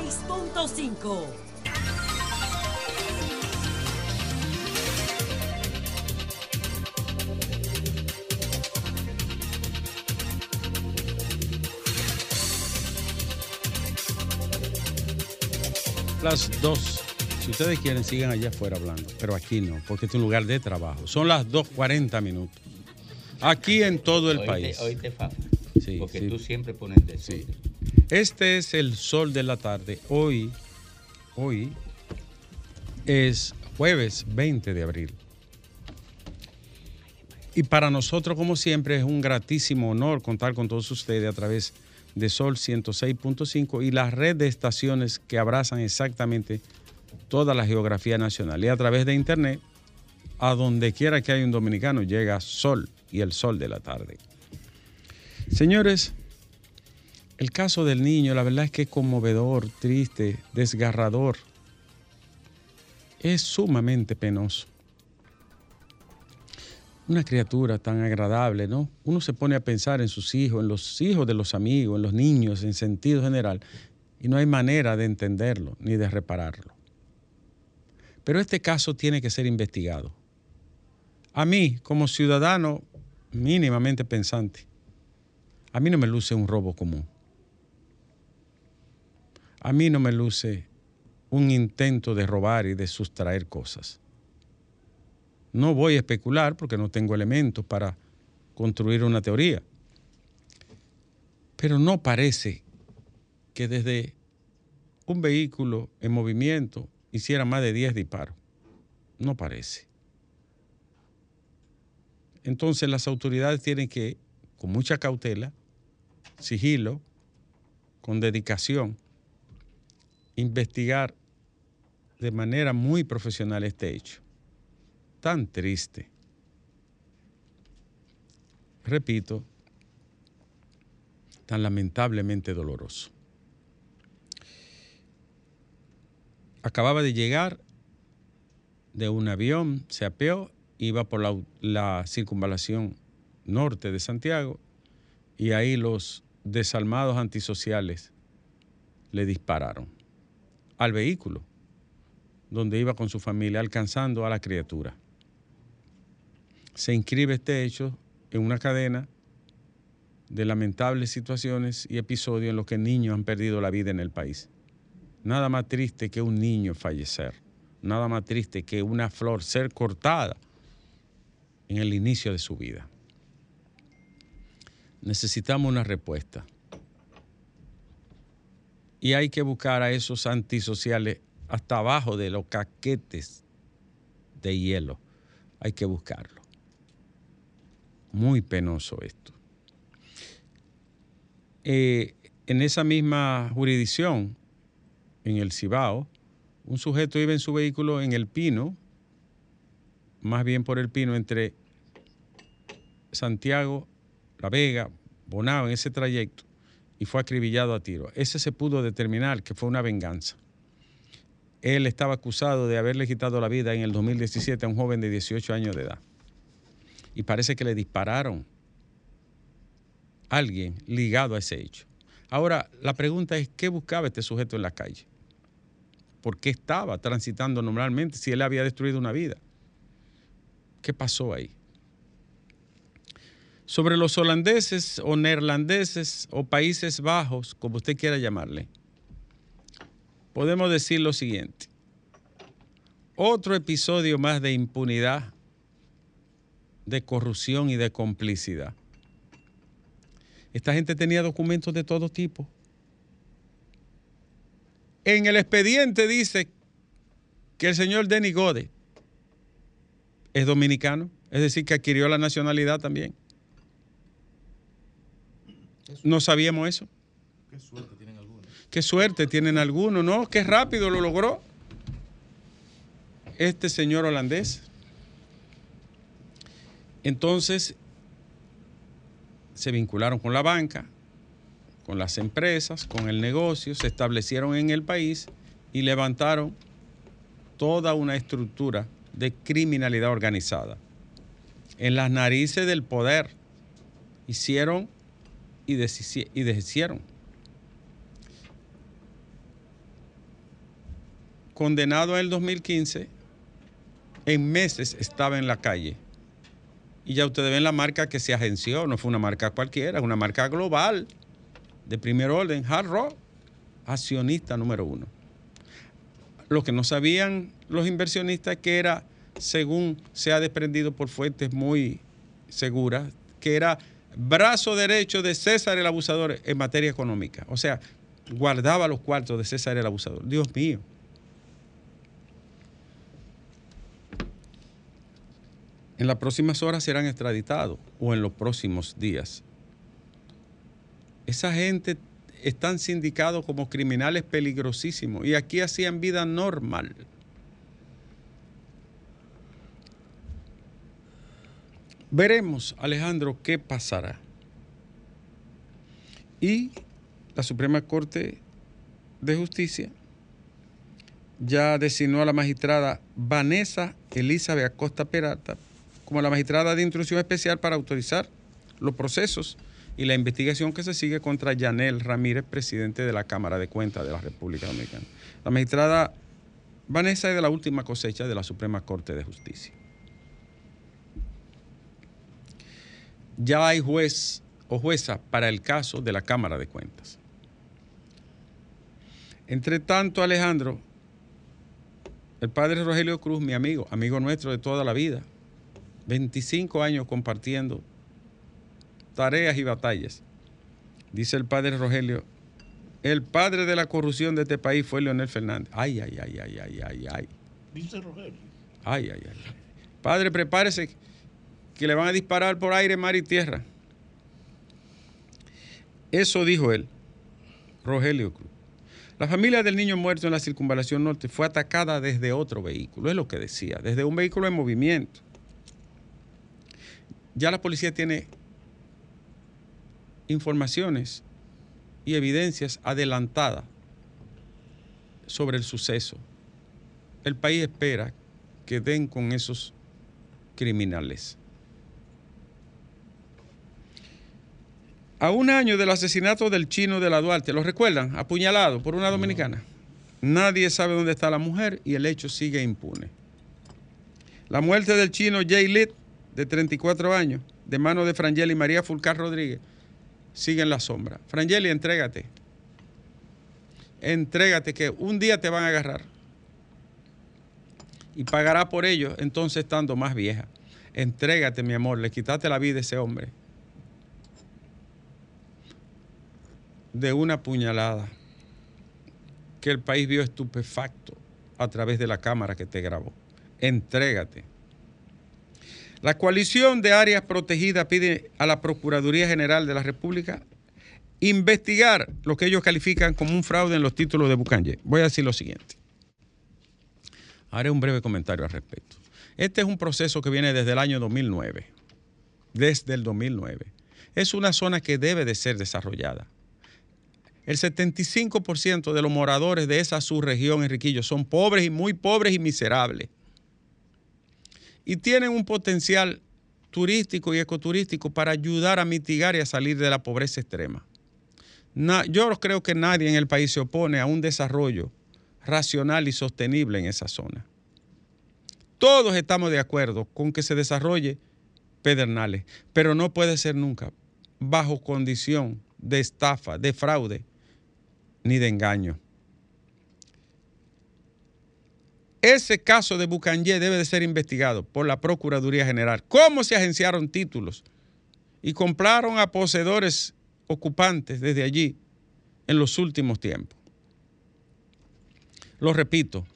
106.5. Las dos. Si ustedes quieren, sigan allá afuera hablando. Pero aquí no, porque este es un lugar de trabajo. Son las 2.40 minutos. Aquí en todo el Hoy país. te, hoy te falta. Sí, porque sí. tú siempre pones de Sí. Este es el sol de la tarde. Hoy, hoy es jueves 20 de abril. Y para nosotros, como siempre, es un gratísimo honor contar con todos ustedes a través de Sol 106.5 y la red de estaciones que abrazan exactamente toda la geografía nacional. Y a través de Internet, a donde quiera que haya un dominicano, llega Sol y el Sol de la tarde. Señores, el caso del niño, la verdad es que es conmovedor, triste, desgarrador. Es sumamente penoso. Una criatura tan agradable, ¿no? Uno se pone a pensar en sus hijos, en los hijos de los amigos, en los niños, en sentido general, y no hay manera de entenderlo ni de repararlo. Pero este caso tiene que ser investigado. A mí, como ciudadano mínimamente pensante, a mí no me luce un robo común. A mí no me luce un intento de robar y de sustraer cosas. No voy a especular porque no tengo elementos para construir una teoría. Pero no parece que desde un vehículo en movimiento hiciera más de 10 disparos. No parece. Entonces las autoridades tienen que, con mucha cautela, sigilo, con dedicación, investigar de manera muy profesional este hecho. Tan triste. Repito, tan lamentablemente doloroso. Acababa de llegar de un avión, se apeó, iba por la, la circunvalación norte de Santiago y ahí los desalmados antisociales le dispararon al vehículo donde iba con su familia, alcanzando a la criatura. Se inscribe este hecho en una cadena de lamentables situaciones y episodios en los que niños han perdido la vida en el país. Nada más triste que un niño fallecer, nada más triste que una flor ser cortada en el inicio de su vida. Necesitamos una respuesta. Y hay que buscar a esos antisociales hasta abajo de los caquetes de hielo. Hay que buscarlo. Muy penoso esto. Eh, en esa misma jurisdicción, en el Cibao, un sujeto iba en su vehículo en el Pino, más bien por el Pino, entre Santiago, La Vega, Bonao, en ese trayecto, y fue acribillado a tiro. Ese se pudo determinar que fue una venganza. Él estaba acusado de haberle quitado la vida en el 2017 a un joven de 18 años de edad. Y parece que le dispararon a alguien ligado a ese hecho. Ahora, la pregunta es, ¿qué buscaba este sujeto en la calle? ¿Por qué estaba transitando normalmente si él había destruido una vida? ¿Qué pasó ahí? Sobre los holandeses o neerlandeses o Países Bajos, como usted quiera llamarle, podemos decir lo siguiente. Otro episodio más de impunidad, de corrupción y de complicidad. Esta gente tenía documentos de todo tipo. En el expediente dice que el señor Denny Gode es dominicano, es decir, que adquirió la nacionalidad también. No sabíamos eso. Qué suerte tienen algunos. Qué suerte tienen algunos, ¿no? Qué rápido lo logró este señor holandés. Entonces, se vincularon con la banca, con las empresas, con el negocio, se establecieron en el país y levantaron toda una estructura de criminalidad organizada. En las narices del poder hicieron y, deshici- y deshicieron. condenado en el 2015, en meses estaba en la calle. Y ya ustedes ven la marca que se agenció, no fue una marca cualquiera, es una marca global de primer orden, Hard Rock, accionista número uno. Lo que no sabían los inversionistas que era, según se ha desprendido por fuentes muy seguras, que era brazo derecho de César el abusador en materia económica. O sea, guardaba los cuartos de César el abusador. Dios mío. En las próximas horas serán extraditados o en los próximos días. Esa gente están sindicados como criminales peligrosísimos y aquí hacían vida normal. Veremos, Alejandro, qué pasará. Y la Suprema Corte de Justicia ya designó a la magistrada Vanessa Elizabeth Acosta Peralta como la magistrada de instrucción especial para autorizar los procesos y la investigación que se sigue contra Yanel Ramírez, presidente de la Cámara de Cuentas de la República Dominicana. La magistrada Vanessa es de la última cosecha de la Suprema Corte de Justicia. Ya hay juez o jueza para el caso de la Cámara de Cuentas. Entre tanto, Alejandro, el padre Rogelio Cruz, mi amigo, amigo nuestro de toda la vida, 25 años compartiendo tareas y batallas. Dice el padre Rogelio, el padre de la corrupción de este país fue Leonel Fernández. Ay, ay, ay, ay, ay, ay, ay. Dice Rogelio. Ay, ay, ay. Padre, prepárese que le van a disparar por aire, mar y tierra. Eso dijo él, Rogelio Cruz. La familia del niño muerto en la circunvalación norte fue atacada desde otro vehículo, es lo que decía, desde un vehículo en movimiento. Ya la policía tiene informaciones y evidencias adelantadas sobre el suceso. El país espera que den con esos criminales. A un año del asesinato del chino de la Duarte, ¿lo recuerdan? Apuñalado por una dominicana. Nadie sabe dónde está la mujer y el hecho sigue impune. La muerte del chino Jay Litt, de 34 años, de mano de Frangeli y María Fulcar Rodríguez, sigue en la sombra. Frangeli, entrégate. Entrégate que un día te van a agarrar. Y pagará por ello, entonces estando más vieja. Entrégate, mi amor, le quitaste la vida a ese hombre. De una puñalada que el país vio estupefacto a través de la cámara que te grabó. Entrégate. La coalición de áreas protegidas pide a la Procuraduría General de la República investigar lo que ellos califican como un fraude en los títulos de Bucanje. Voy a decir lo siguiente. Haré un breve comentario al respecto. Este es un proceso que viene desde el año 2009. Desde el 2009. Es una zona que debe de ser desarrollada el 75% de los moradores de esa subregión, Enriquillo, son pobres y muy pobres y miserables. Y tienen un potencial turístico y ecoturístico para ayudar a mitigar y a salir de la pobreza extrema. yo creo que nadie en el país se opone a un desarrollo racional y sostenible en esa zona. Todos estamos de acuerdo con que se desarrolle Pedernales, pero no puede ser nunca bajo condición de estafa, de fraude ni de engaño. Ese caso de Bucanje debe de ser investigado por la Procuraduría General. ¿Cómo se agenciaron títulos y compraron a poseedores ocupantes desde allí en los últimos tiempos? Lo repito,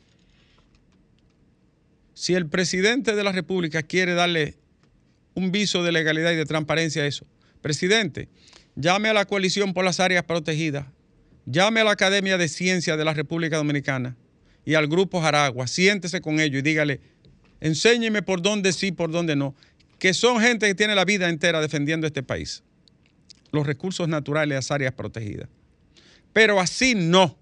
si el presidente de la República quiere darle un viso de legalidad y de transparencia a eso, presidente, llame a la coalición por las áreas protegidas llame a la Academia de Ciencias de la República Dominicana y al Grupo Jaragua, siéntese con ellos y dígale, enséñeme por dónde sí, por dónde no, que son gente que tiene la vida entera defendiendo este país, los recursos naturales, las áreas protegidas. Pero así no,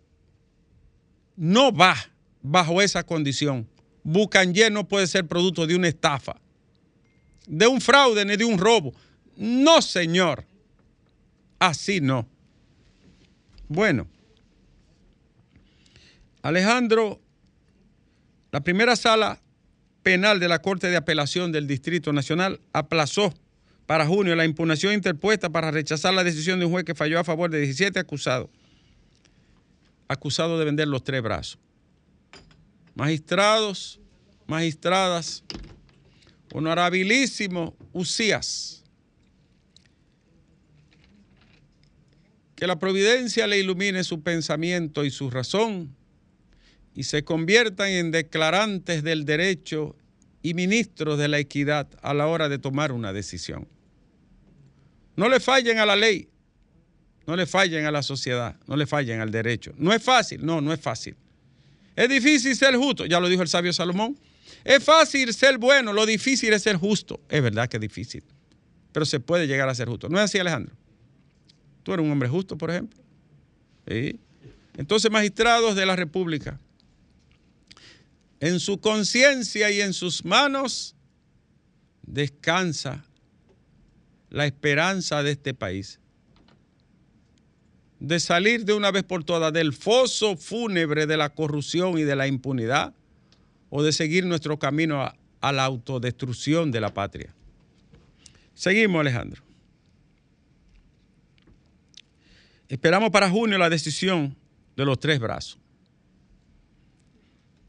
no va bajo esa condición. Bucanje no puede ser producto de una estafa, de un fraude ni de un robo. No, señor. Así no. Bueno, Alejandro, la primera sala penal de la Corte de Apelación del Distrito Nacional aplazó para junio la impugnación interpuesta para rechazar la decisión de un juez que falló a favor de 17 acusados, acusados de vender los tres brazos. Magistrados, magistradas, honorabilísimo Usías, que la providencia le ilumine su pensamiento y su razón y se conviertan en declarantes del derecho y ministros de la equidad a la hora de tomar una decisión. No le fallen a la ley, no le fallen a la sociedad, no le fallen al derecho. No es fácil, no, no es fácil. Es difícil ser justo, ya lo dijo el sabio Salomón. Es fácil ser bueno, lo difícil es ser justo. Es verdad que es difícil, pero se puede llegar a ser justo. ¿No es así, Alejandro? Tú eres un hombre justo, por ejemplo. Entonces, magistrados de la República, en su conciencia y en sus manos descansa la esperanza de este país de salir de una vez por todas del foso fúnebre de la corrupción y de la impunidad o de seguir nuestro camino a la autodestrucción de la patria. Seguimos, Alejandro. Esperamos para junio la decisión de los tres brazos.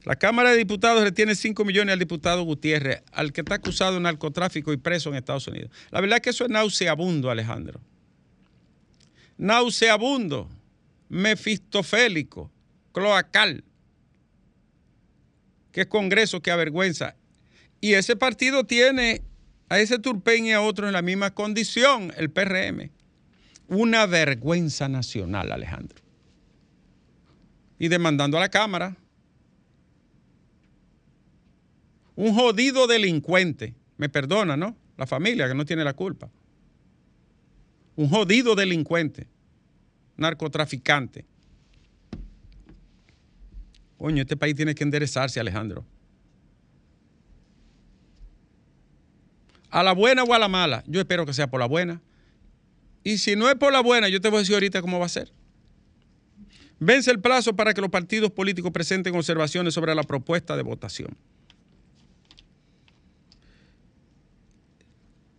La Cámara de Diputados retiene 5 millones al diputado Gutiérrez, al que está acusado de narcotráfico y preso en Estados Unidos. La verdad es que eso es nauseabundo, Alejandro. Nauseabundo, mefistofélico, cloacal. Es Congreso que avergüenza. Y ese partido tiene a ese Turpen y a otros en la misma condición, el PRM. Una vergüenza nacional, Alejandro. Y demandando a la Cámara un jodido delincuente, me perdona, ¿no? La familia que no tiene la culpa. Un jodido delincuente, narcotraficante. Coño, este país tiene que enderezarse, Alejandro. A la buena o a la mala, yo espero que sea por la buena. Y si no es por la buena, yo te voy a decir ahorita cómo va a ser. Vence el plazo para que los partidos políticos presenten observaciones sobre la propuesta de votación.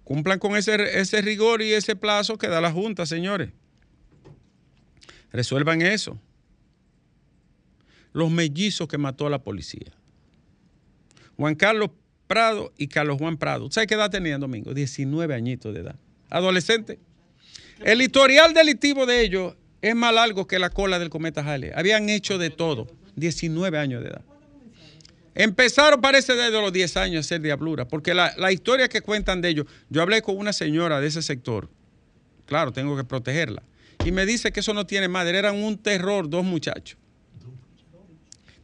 Cumplan con ese, ese rigor y ese plazo que da la Junta, señores. Resuelvan eso. Los mellizos que mató a la policía. Juan Carlos Prado y Carlos Juan Prado. ¿Sabes qué edad tenían, Domingo? 19 añitos de edad. Adolescente. El historial delictivo de ellos es más largo que la cola del cometa Halley. Habían hecho de todo. 19 años de edad. Empezaron, parece, desde los 10 años a hacer diablura, porque la, la, historia que cuentan de ellos, yo hablé con una señora de ese sector, claro, tengo que protegerla, y me dice que eso no tiene madre, eran un terror dos muchachos.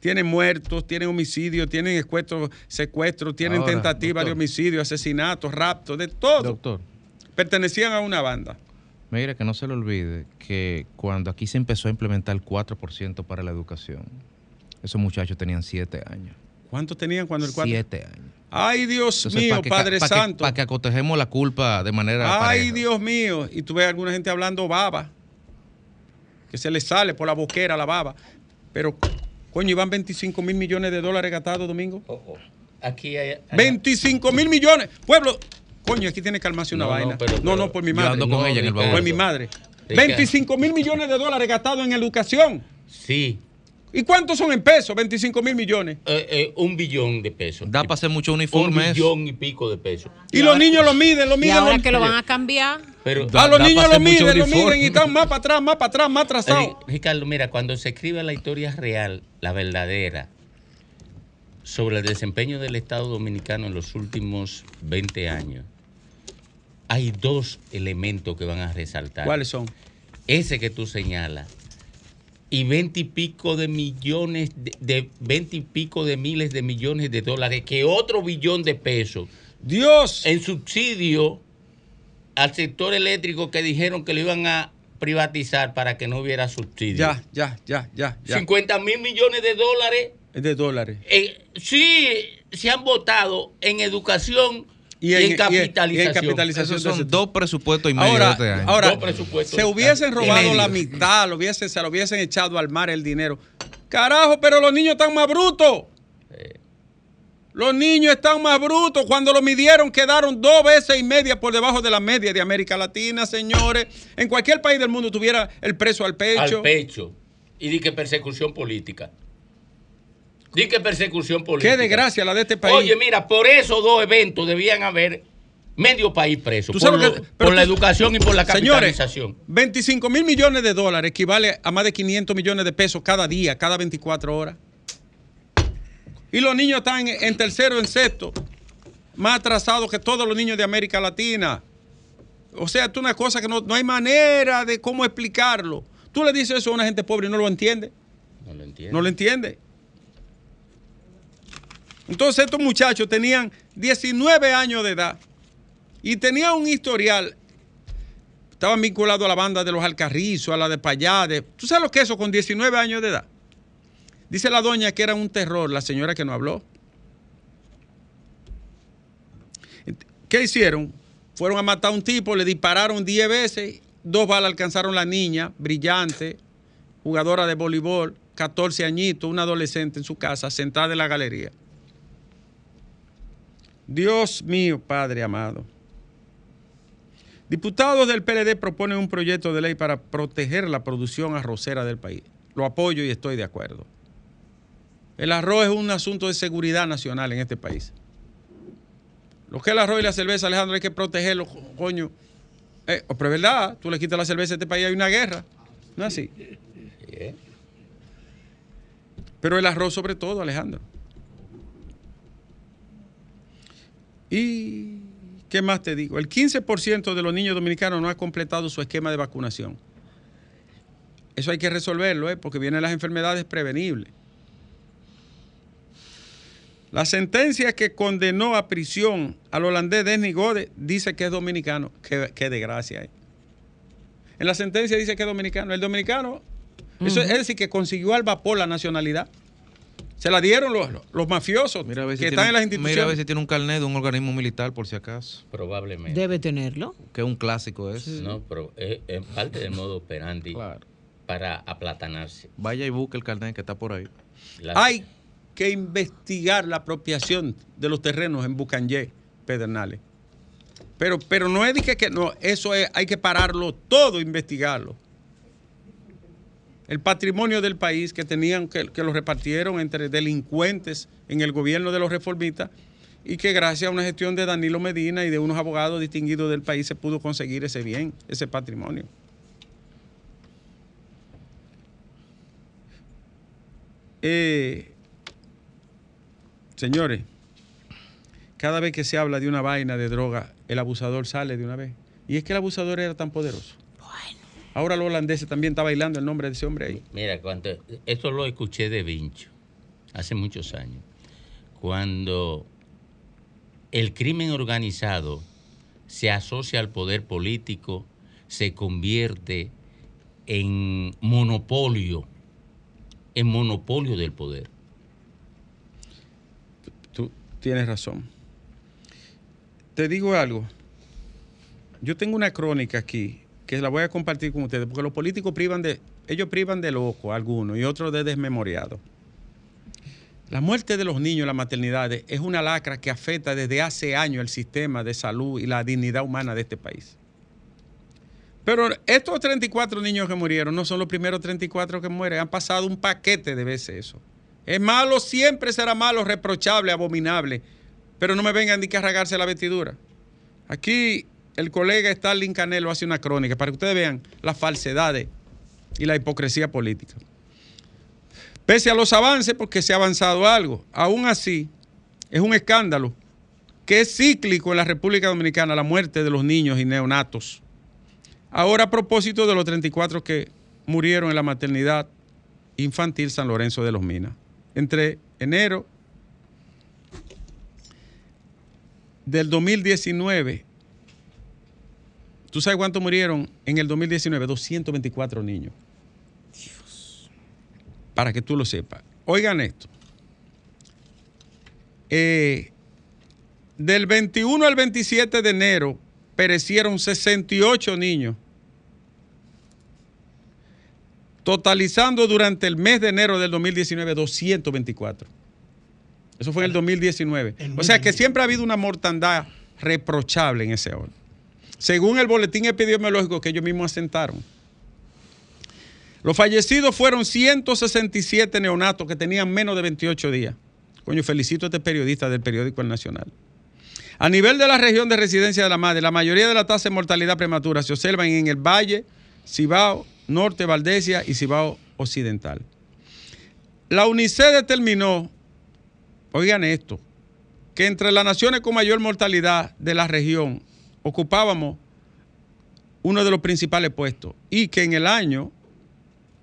Tienen muertos, tienen homicidios, tienen secuestros, secuestro, tienen Ahora, tentativa doctor. de homicidio, asesinatos, raptos, de todo. Doctor. Pertenecían a una banda. Mira, que no se le olvide que cuando aquí se empezó a implementar el 4% para la educación, esos muchachos tenían 7 años. ¿Cuántos tenían cuando el 4? Siete años. Ay, Dios Entonces, mío, que, Padre pa Santo. Para que, pa que, acotejemos la culpa de manera. Ay, pareja. Dios mío. Y tú ves a alguna gente hablando baba. Que se le sale por la boquera la baba. Pero, coño, iban 25 mil millones de dólares gastados, Domingo. Oh, oh. Aquí hay. hay 25 mil millones. Pueblo. Coño, aquí tiene que calmarse una No, no, vaina. pero- no, no, por mi yo madre. ando con No, ella en el por mi madre. Ricardo. 25 mil millones de dólares gastados en educación. Sí, ¿Y cuántos son en pesos? 25 mil millones. eh, eh, un billón de pesos. Da para hacer mucho un uniforme. eso. billón y pico de pesos. Y los niños lo miden, lo Y miden. ahora lo- que lo van a cambiar, Pero, Da- a los da niños lo miden, lo miden y están más para atrás, más para atrás, más atrasados. Ri- Ricardo, mira, cuando se escribe la historia real, la verdadera, sobre el desempeño del Estado Dominicano en los últimos 20 años, hay dos elementos que van a resaltar. ¿Cuáles son? Ese que tú señalas. Y 20 y pico de millones, de, 20 y pico de miles de millones de dólares, que otro billón de pesos Dios. en subsidio al sector eléctrico que dijeron que lo iban a privatizar para que no hubiera subsidio. Ya, ya, ya, ya, ya. 50 mil millones de dólares, Es de dólares. eh, sí se han votado en educación y, Y en- y en- y en, en capitalización. Esos son Entonces, dos presupuestos y medio Ahora, de este año. ahora Dos presupuestos. se hubiesen Y robado la mitad, lo hubiesen, se lo hubiesen echado al mar el dinero. Carajo, pero los niños están más brutos. Los niños están más brutos. Cuando lo midieron, quedaron dos veces y media por debajo de la media de América Latina, señores. En cualquier país del mundo tuviera el preso al pecho. Al pecho. Y di que persecución política. Di que persecución política. Qué desgracia la de este país. Oye, mira, por esos dos eventos debían haber medio país preso. Tú Por, sabes lo- que- por la tú- educación y por la Señores, capitalización. 25 mil millones de dólares equivale a más de 500 millones de pesos cada día, cada 24 horas. Y los niños están en, tercero, en sexto, más atrasados que todos los niños de América Latina. O sea, es una cosa que no, no hay manera de cómo explicarlo. Tú le dices eso a una gente pobre y no lo entiende. No lo entiendo. No lo entiende. Entonces estos muchachos tenían 19 años de edad y tenían un historial. Estaban vinculados a la banda de los Alcarrizos, a la de Payade. ¿Tú sabes lo que es eso con 19 años de edad? Dice la doña que era un terror, la señora que no habló. ¿Qué hicieron? Fueron a matar a un tipo, le dispararon 10 veces, dos balas alcanzaron la niña, brillante, jugadora de voleibol, 14 añitos, una adolescente en su casa, sentada en la galería. Dios mío, Padre amado. Diputados del PLD proponen un proyecto de ley para proteger la producción arrocera del país. Lo apoyo y estoy de acuerdo. El arroz es un asunto de seguridad nacional en este país. Lo que es el arroz y la cerveza, Alejandro, hay que protegerlo, co- coño. Eh, pero es verdad, tú le quitas la cerveza a este país, hay una guerra. No es así. Pero el arroz sobre todo, Alejandro. ¿Y qué más te digo? El 15% de los niños dominicanos no ha completado su esquema de vacunación. Eso hay que resolverlo, ¿eh? porque vienen las enfermedades prevenibles. La sentencia que condenó a prisión al holandés Denny Gode dice que es dominicano. Qué, qué desgracia. ¿eh? En la sentencia dice que es dominicano. El dominicano, eso es decir, que consiguió al vapor la nacionalidad. Se la dieron los, los mafiosos Mira a ver si que tiene, están en las mira a ver instituciones. si tiene un carnet de un organismo militar, por si acaso. Probablemente. Debe tenerlo. Que es un clásico es. No, pero es, es parte del modo operandi Claro. para aplatanarse. Vaya y busque el carnet que está por ahí. La- Hay que investigar la apropiación de los terrenos en Bucanyé, Pedernales. Pero, pero no es de que, que no, eso es, hay que pararlo todo, investigarlo. El patrimonio del país que tenían, que, lo repartieron entre delincuentes en el gobierno de los reformistas y que gracias a una gestión de Danilo Medina y de unos abogados distinguidos del país se pudo conseguir ese bien, ese patrimonio. Eh, señores, cada vez que se habla de una vaina de droga, el abusador sale de una vez. Y es que el abusador era tan poderoso. Ahora los holandeses también está bailando el nombre de ese hombre ahí. Mira, cuando, esto lo escuché de Vincho hace muchos años, cuando el crimen organizado se asocia al poder político, se convierte en monopolio, en monopolio del poder. Tú tienes razón. Te digo algo. Yo tengo una crónica aquí que la voy a compartir con ustedes, porque los políticos privan de, ellos privan de loco algunos y otros de desmemoriados. La muerte de los niños en las maternidades es una lacra que afecta desde hace años el sistema de salud y la dignidad humana de este país. Pero estos 34 niños que murieron no son los primeros 34 que mueren, han pasado un paquete de veces eso. Es malo, siempre será malo, reprochable, abominable, pero no me vengan ni que a rasgarse la vestidura. Aquí el colega Stalin Canelo hace una crónica para que ustedes vean las falsedades y la hipocresía política. Pese a los avances, porque se ha avanzado algo, aún así es un escándalo que es cíclico en la República Dominicana la muerte de los niños y neonatos. Ahora a propósito de los 34 que murieron en la maternidad infantil San Lorenzo de los Minas, entre enero del 2019, ¿tú sabes cuántos murieron en el 2019? 224 niños. Para que tú lo sepas. Oigan esto. Eh, del 21 al 27 de enero perecieron 68 niños, totalizando durante el mes de enero del 2019 224. Eso fue en el 2019. O sea que siempre ha habido una mortandad reprochable en ese orden. Según el boletín epidemiológico que ellos mismos asentaron. Los fallecidos fueron 167 neonatos que tenían menos de 28 días. Coño, felicito a este periodista del periódico El Nacional. A nivel de la región de residencia de la madre, la mayoría de la tasa de mortalidad prematura se observan en el Valle, Cibao, Norte, Valdesia y Cibao Occidental. La UNICEF determinó, oigan esto, que entre las naciones con mayor mortalidad de la región ocupábamos uno de los principales puestos y que en el año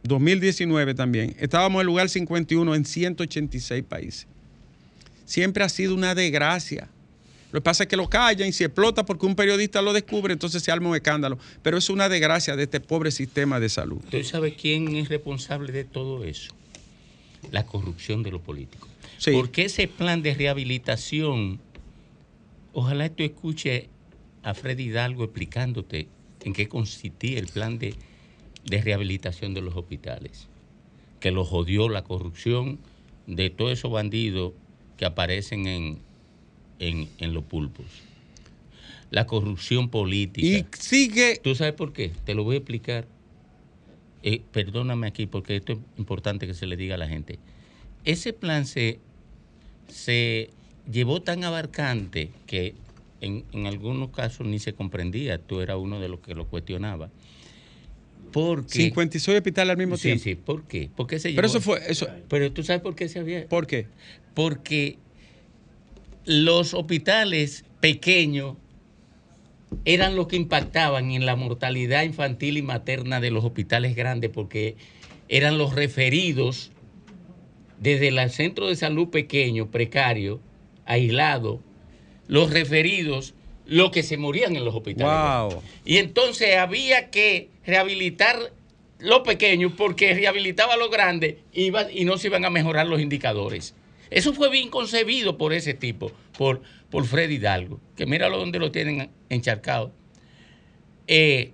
2019 también estábamos en el lugar 51 en 186 países. Siempre ha sido una desgracia. Lo que pasa es que lo callan y se explota porque un periodista lo descubre, entonces se arma un escándalo. Pero es una desgracia de este pobre sistema de salud. ¿Usted sabe quién es responsable de todo eso? La corrupción de los políticos. Sí. Porque ese plan de rehabilitación, ojalá tú escuche a Freddy Hidalgo explicándote en qué consistía el plan de, de rehabilitación de los hospitales, que lo jodió la corrupción de todos esos bandidos que aparecen en, en, en los pulpos. La corrupción política. Y sigue, ¿Tú sabes por qué? Te lo voy a explicar. Eh, perdóname aquí porque esto es importante que se le diga a la gente. Ese plan se, se llevó tan abarcante que en, en algunos casos ni se comprendía. Tú eras uno de los que lo cuestionaba. Porque, 56 hospitales al mismo sí, tiempo. sí, ¿por qué? ¿Por qué se Pero llevó? eso fue, eso, Pero tú sabes por qué se había ¿por qué? porque los hospitales pequeños eran los que impactaban en la mortalidad infantil y materna de los hospitales grandes, porque eran los referidos desde el centro de salud pequeño, precario, aislado, los referidos, los que se morían en los hospitales. Wow. Y entonces había que rehabilitar lo pequeño porque rehabilitaba lo grande iba, y no se iban a mejorar los indicadores. Eso fue bien concebido por ese tipo, por, por Freddy Hidalgo, que míralo donde lo tienen encharcado. Eh,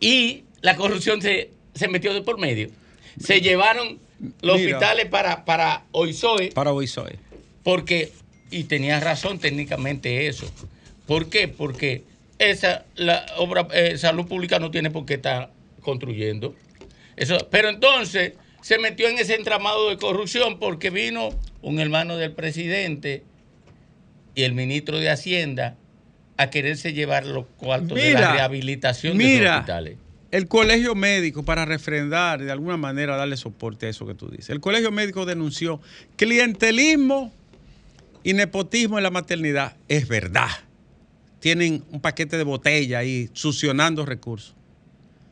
y la corrupción se, se metió de por medio. Se llevaron los Mira. hospitales para, para Para soy. porque, y tenías razón técnicamente eso. ¿Por qué? Porque esa, la obra, eh, salud pública no tiene por qué estar construyendo. Eso, pero entonces se metió en ese entramado de corrupción porque vino un hermano del presidente y el ministro de Hacienda a quererse llevar los cuartos de la Mira, rehabilitación de esos Mira, hospitales. el colegio médico, para refrendar, de alguna manera darle soporte a eso que tú dices, el colegio médico denunció clientelismo y nepotismo en la maternidad. Es verdad. Tienen un paquete de botella ahí succionando recursos.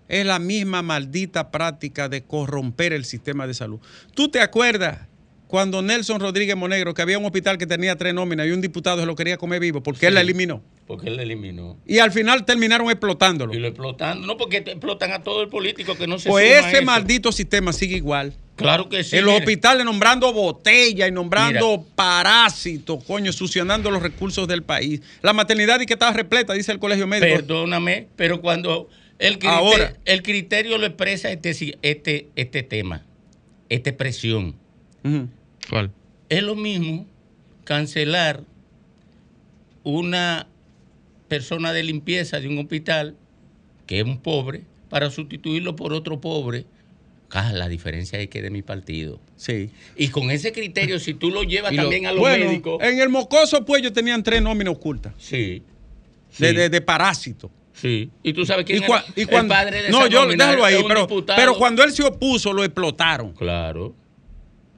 Es la misma maldita práctica de corromper el sistema de salud. ¿Tú te acuerdas cuando Nelson Rodríguez Monegro, que había un hospital que tenía tres nóminas y un diputado se lo quería comer vivo porque él Sí. la eliminó? Porque él lo eliminó. Y al final terminaron explotándolo. Y lo explotan. No, porque explotan a todo el político que no se Pues ese maldito sistema sigue igual. Claro que sí. en los mire. hospitales nombrando botellas y nombrando Mira. parásitos, coño, succionando los recursos del país. La maternidad y que estaba repleta, dice el colegio médico. Perdóname, pero cuando el criterio, Ahora. el criterio lo expresa este, si- este, este tema, esta expresión. ¿Cuál? es lo mismo cancelar una persona de limpieza de un hospital que es un pobre para sustituirlo por otro pobre. La diferencia es que de mi partido. Sí. Y con ese criterio, si tú lo llevas lo- también a los Bueno, médicos. en el mocoso pues ellos tenían tres nóminas ocultas sí. de, sí, de, de parásitos. sí. Y tú sabes quién Y, cua- era y el cuando, padre de no, yo déjalo ahí, pero, diputado. pero cuando él se opuso lo explotaron. Claro.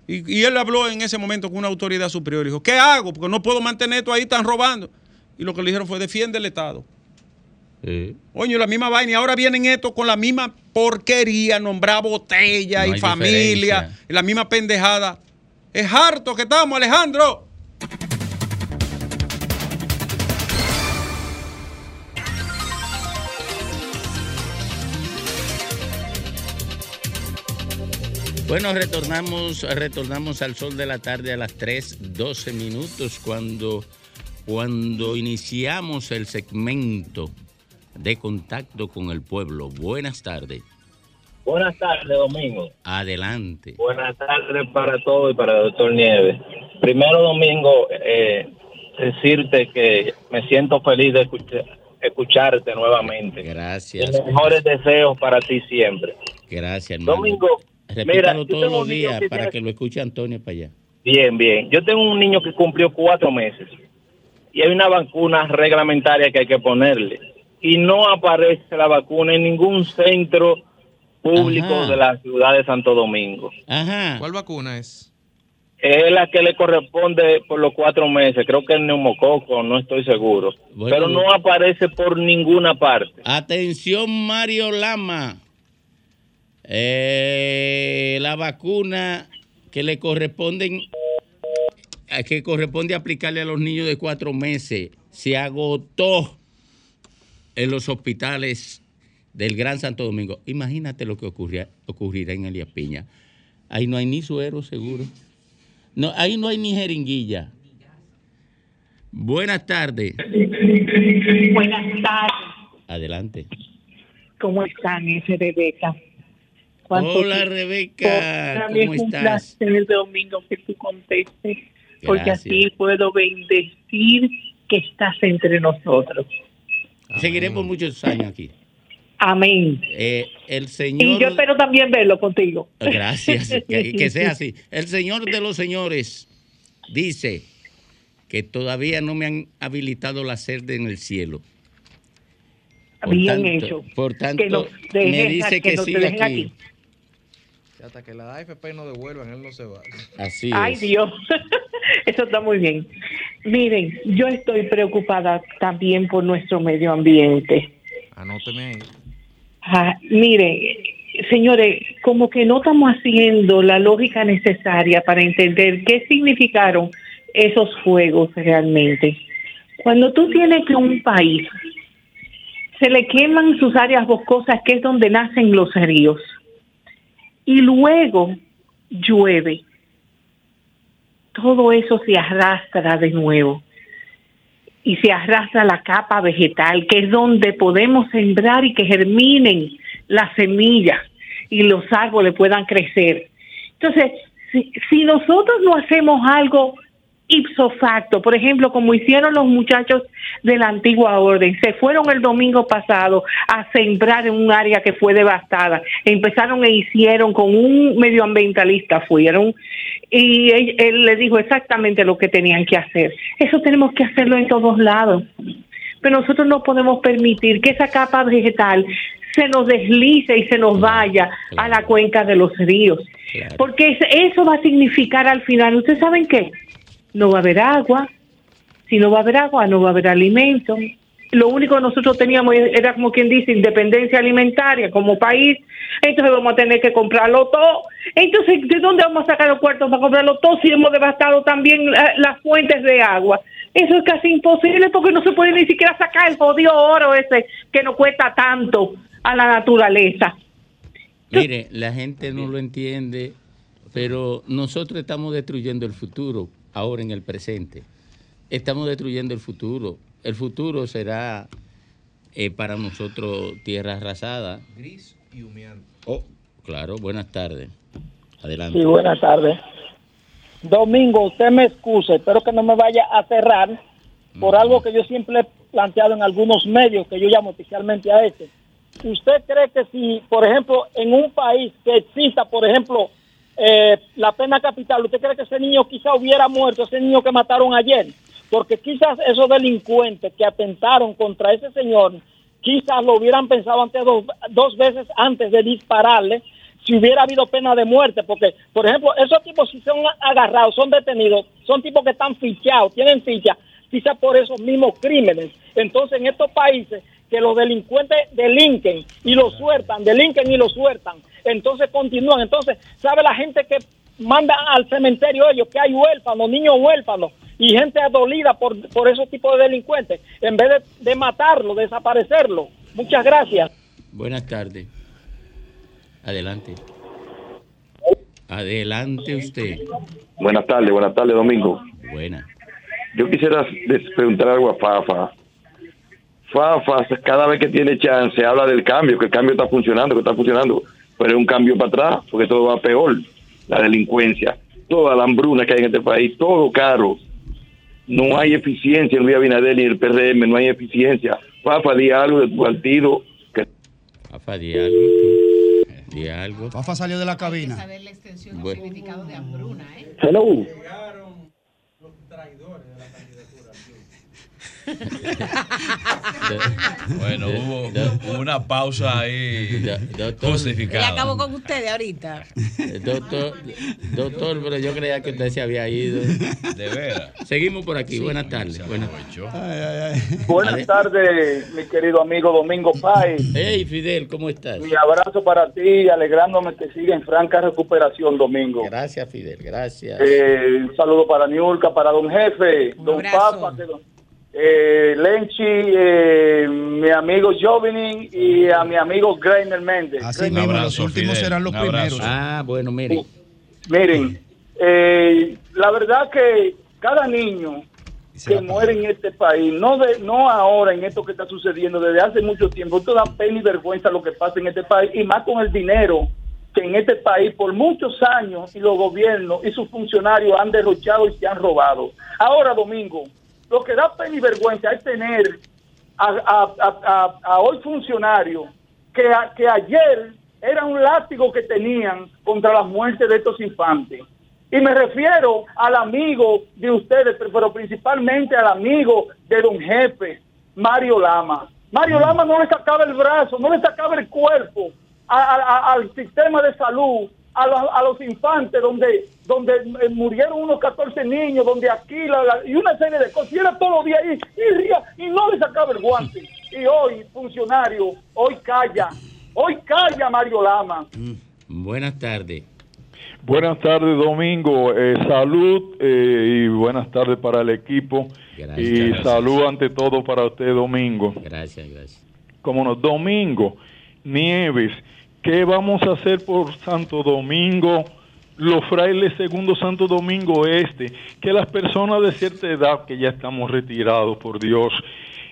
Y, y él habló en ese momento con una autoridad superior y dijo, ¿qué hago? Porque no puedo mantener esto ahí, están robando. Y lo que le dijeron fue, defiende el Estado. Sí. Coño, la misma vaina. Y ahora vienen estos con la misma porquería, nombrar botella No y familia, diferencia. y la misma pendejada. Es harto que estamos, Alejandro. Bueno, retornamos, retornamos al sol de la tarde a las 3.12 minutos cuando, cuando iniciamos el segmento de contacto con el pueblo. Buenas tardes. Buenas tardes, Domingo. Adelante. Buenas tardes para todos y para el doctor Nieves. Primero, Domingo, eh, decirte que me siento feliz de escuchar, escucharte nuevamente. Gracias. Mejores deseos para ti siempre. Gracias, hermano. Domingo, Repítalo mira, todos los días que para tiene- que lo escuche Antonio para allá. Bien, bien. Yo tengo un niño que cumplió cuatro meses y hay una vacuna reglamentaria que hay que ponerle y no aparece la vacuna en ningún centro público Ajá. de la ciudad de Santo Domingo. Ajá. ¿Cuál vacuna es? Es la que le corresponde por los cuatro meses. Creo que el neumococo, no estoy seguro. Bueno, Pero no aparece por ninguna parte. Atención, Mario Lama. Eh, la vacuna que le corresponden, eh, que corresponde aplicarle a los niños de cuatro meses, se agotó en los hospitales del Gran Santo Domingo. Imagínate lo que ocurría, ocurrirá en Elías Piña. Ahí no hay ni suero, seguro. No, ahí no hay ni jeringuilla. Buenas tardes. Buenas tardes. Adelante. ¿Cómo están, ese Rebeca? Hola? Rebeca, mí es ¿cómo un estás? placer, Domingo, que tú contestes, porque así puedo bendecir que estás entre nosotros. Seguiremos muchos años aquí. Amén. Eh, el Y Señor. yo espero también verlo contigo. Gracias, que, que sea así. El Señor de los señores dice que todavía no me han habilitado la sede en el cielo. Por Bien tanto- hecho. Por tanto, Que nos me dice que que, nos siga aquí. aquí. Hasta que la AFP no devuelvan, él no se va. Así Ay, es. Dios. Eso está muy bien. Miren, yo estoy preocupada también por nuestro medio ambiente. Anóteme ahí. Ah, mire, señores, como que no estamos haciendo la lógica necesaria para entender qué significaron esos fuegos realmente. Cuando tú tienes que un país se le queman sus áreas boscosas, que es donde nacen los ríos, y luego llueve, todo eso se arrastra de nuevo y se arrastra la capa vegetal, que es donde podemos sembrar y que germinen las semillas y los árboles puedan crecer. Entonces, si, si nosotros no hacemos algo ipso facto, por ejemplo, como hicieron los muchachos de la antigua orden, se fueron el domingo pasado a sembrar en un área que fue devastada, empezaron e hicieron con un medioambientalista, fueron, y él, él le dijo exactamente lo que tenían que hacer. Eso tenemos que hacerlo en todos lados. Pero nosotros no podemos permitir que esa capa vegetal se nos deslice y se nos vaya a la cuenca de los ríos. Porque es- eso va a significar al final, ¿ustedes saben qué? No va a haber agua. Si no va a haber agua, no va a haber alimento. Lo único que nosotros teníamos era como quien dice independencia alimentaria como país. Entonces vamos a tener que comprarlo todo. Entonces, ¿de dónde vamos a sacar los cuartos para comprarlo todo si hemos devastado también la- las fuentes de agua? Eso es casi imposible porque no se puede ni siquiera sacar el jodido oro ese que nos cuesta tanto a la naturaleza. Mire, la gente no lo entiende, pero nosotros estamos destruyendo el futuro ahora en el presente. Estamos destruyendo el futuro. El futuro será eh, para nosotros tierra arrasada. Gris y humeante. Oh, claro, buenas tardes. Adelante. Sí, buenas tardes. Domingo, usted me excuse, espero que no me vaya a cerrar por algo que yo siempre he planteado en algunos medios que yo llamo oficialmente a este. ¿Usted cree que si, por ejemplo, en un país que exista, por ejemplo, eh, la pena capital, ¿usted cree que ese niño quizá hubiera muerto, ese niño que mataron ayer? Porque quizás esos delincuentes que atentaron contra ese señor, quizás lo hubieran pensado antes dos, dos veces antes de dispararle, si hubiera habido pena de muerte, porque, por ejemplo, esos tipos si son agarrados, son detenidos, son tipos que están fichados, tienen ficha, quizás por esos mismos crímenes. Entonces, en estos países que los delincuentes delinquen y los sueltan, delinquen y los sueltan, entonces continúan. Entonces, ¿sabe la gente que manda al cementerio ellos que hay huérfanos, niños huérfanos y gente adolida por, por esos tipos de delincuentes, en vez de, de matarlo, desaparecerlo? Muchas gracias. Buenas tardes. Adelante. Adelante usted. Buenas tardes, buenas tardes, Domingo. Buena. Yo quisiera preguntar algo a Fafa. Fafa, cada vez que tiene chance, habla del cambio, que el cambio está funcionando, que está funcionando. Pero es un cambio para atrás, porque todo va peor. La delincuencia, toda la hambruna que hay en este país, todo caro. No hay eficiencia en Luis Abinader ni el PRM, no hay eficiencia. Fafa, di algo de tu partido. Que... Fafa, di algo. Di algo. Fafa salió de la cabina. saber la extensión Bueno. significado de hambruna, ¿eh? Hello. Bueno, hubo una pausa ahí Él justificada. acabó con ustedes ahorita. Eh, Doctor, doctor, pero yo creía que usted se había ido. De veras. Seguimos por aquí. Buenas tardes. Buenas Buenas tardes, mi querido amigo Domingo Páez. Hey, Fidel, ¿cómo estás? Mi abrazo para ti, alegrándome que siga en franca recuperación, Domingo. Gracias, Fidel. Gracias. Eh, un saludo para Niurka, para don Jefe, don Papa, que don- eh, Lenchi, eh, mi amigo Jovinin y a mi amigo Greiner Méndez. Así mismo, los últimos serán los primeros. Ah, bueno, miren. Miren, eh, la verdad que cada niño que muere en este país, no de, no ahora en esto que está sucediendo, desde hace mucho tiempo, esto da pena y vergüenza lo que pasa en este país, y más con el dinero que en este país por muchos años y los gobiernos y sus funcionarios han derrochado y se han robado. Ahora, Domingo, lo que da pena y vergüenza es tener a, a- a- hoy funcionarios que, que ayer era un látigo que tenían contra la muerte de estos infantes. Y me refiero al amigo de ustedes, pero- pero principalmente al amigo de don jefe, Mario Lama. Mario Lama no le sacaba el brazo, no le sacaba el cuerpo a- a- a- al sistema de salud, a, los- a los infantes, donde donde eh, murieron unos 14 niños, donde aquí, la- la- y una serie de cosas, y era todos los días ahí, y, ría, y no le sacaba el guante. Y hoy, funcionario, hoy calla, hoy calla Mario Lama. Buenas tardes. Buenas tardes, Domingo. Eh, salud eh, y buenas tardes para el equipo. Gracias. y Gracias. salud ante todo para usted, Domingo. Gracias, gracias. Como no, Domingo, Nieves, ¿qué vamos a hacer por Santo Domingo? Los frailes segundo Santo Domingo Este, que las personas de cierta edad, que ya estamos retirados, por Dios,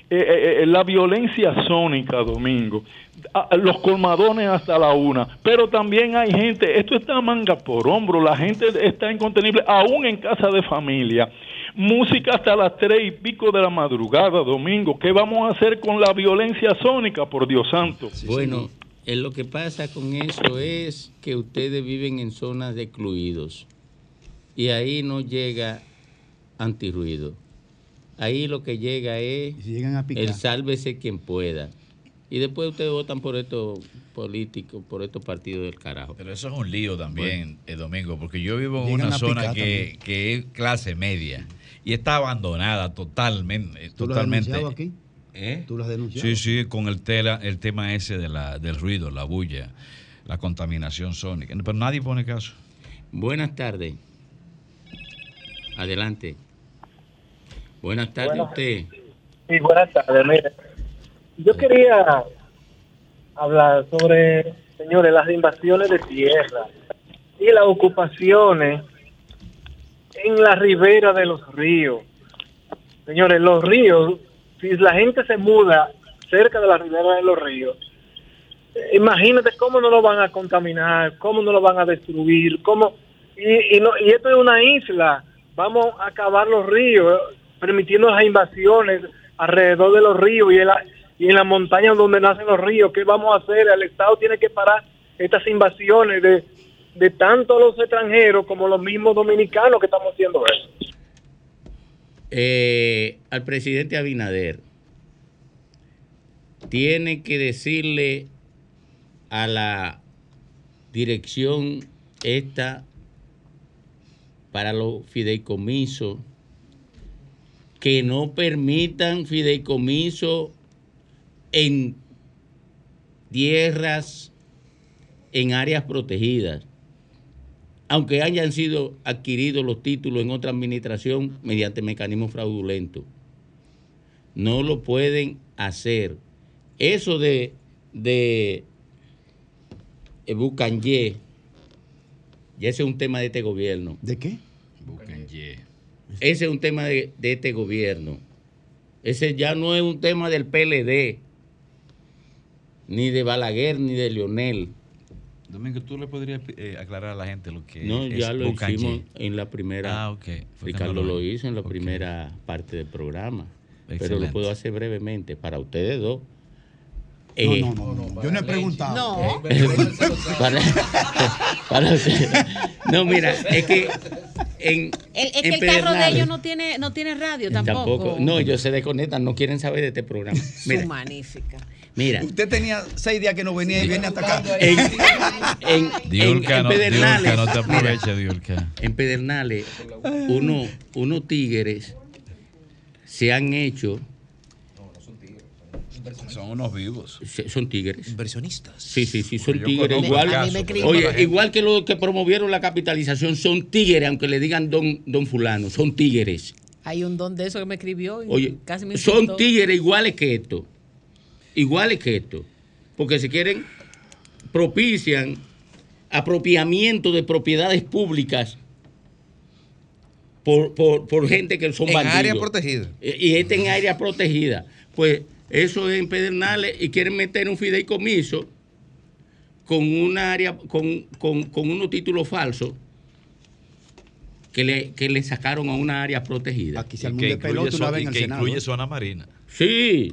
eh, eh, eh, la violencia sónica, Domingo, a- los colmadones hasta la una, pero también hay gente, esto está manga por hombro, la gente está incontenible, aún en casa de familia. Música hasta las tres y pico de la madrugada, Domingo. ¿Qué vamos a hacer con la violencia sónica, por Dios santo? Bueno, eh, lo que pasa con eso es que ustedes viven en zonas de excluidos y ahí no llega antirruido. Ahí lo que llega es picar. el sálvese quien pueda. Y después ustedes votan por estos políticos, por estos partidos del carajo. Pero eso es un lío también, eh, Domingo, porque yo vivo en una a zona que, es clase media y está abandonada totalmente. ¿Tú lo has totalmente. denunciado aquí? ¿Eh? ¿Tú denunciado? Sí, sí, con el, tela, el tema ese de la, del ruido, la bulla, la contaminación sónica. Pero nadie pone caso. Buenas tardes. Adelante. Buenas tardes Buenas- usted. Sí, buenas tardes. Mire, yo quería hablar sobre, señores, las invasiones de tierra y las ocupaciones en la ribera de los ríos. Señores, los ríos, si la gente se muda cerca de la ribera de los ríos, eh, imagínate cómo no lo van a contaminar, cómo no lo van a destruir, cómo y, y, no, y esto es una isla, vamos a acabar los ríos, permitiendo las invasiones alrededor de los ríos y en, la, y en las montañas donde nacen los ríos, ¿qué vamos a hacer? El Estado tiene que parar estas invasiones de, de tanto los extranjeros como los mismos dominicanos que estamos haciendo eso. Eh, al presidente Abinader tiene que decirle a la dirección esta para los fideicomisos que no permitan fideicomisos en tierras en áreas protegidas aunque hayan sido adquiridos los títulos en otra administración mediante mecanismos fraudulentos. No lo pueden hacer. Eso de, de eh, Bucanye, ya ese es un tema de este gobierno. ¿De qué? Ese es un tema de, de este gobierno. Ese ya no es un tema del PLD, ni de Balaguer, ni de Leonel. Domingo, ¿tú le podrías eh, aclarar a la gente lo que No, es ya lo Bocanje? hicimos en la primera. Ah, ok. Fue que Ricardo no lo- lo hizo en la primera parte del programa. Pero lo puedo hacer brevemente para ustedes dos. No, Eh, no, no, no. Yo no he preguntado. No. para, para. No, mira, es que en, El- es en que el carro de ellos no tiene, no tiene radio tampoco. Tampoco. No, ellos se desconectan, no quieren saber de este programa. Su magnífica. Mira. Usted tenía seis días que no venía y viene hasta acá. En, en, Diurca, en- Pedernales, Diurca, no te mira, aproveches, Diurca. en Pedernales, uno, unos tigres se han hecho. Son unos vivos. Son tigres. Inversionistas. Sí, sí, sí, son Yo tigres. Igual, caso, oye, igual que los que promovieron la capitalización, son tigres, aunque le digan don, don fulano, son tigres. Hay un don de eso que me escribió y Oye, casi me son tigres iguales que esto. Iguales que esto. Porque si quieren, propician apropiamiento de propiedades públicas por, por- por gente que son En bandidos. área protegida. Y y este en área protegida. Pues eso es en Pedernales y quieren meter un fideicomiso con un área, con, con, con unos títulos falsos que le, que le sacaron a una área protegida. Aquí se Y que de incluye, pelota una zo- vez y que incluye ¿eh? zona marina. Sí.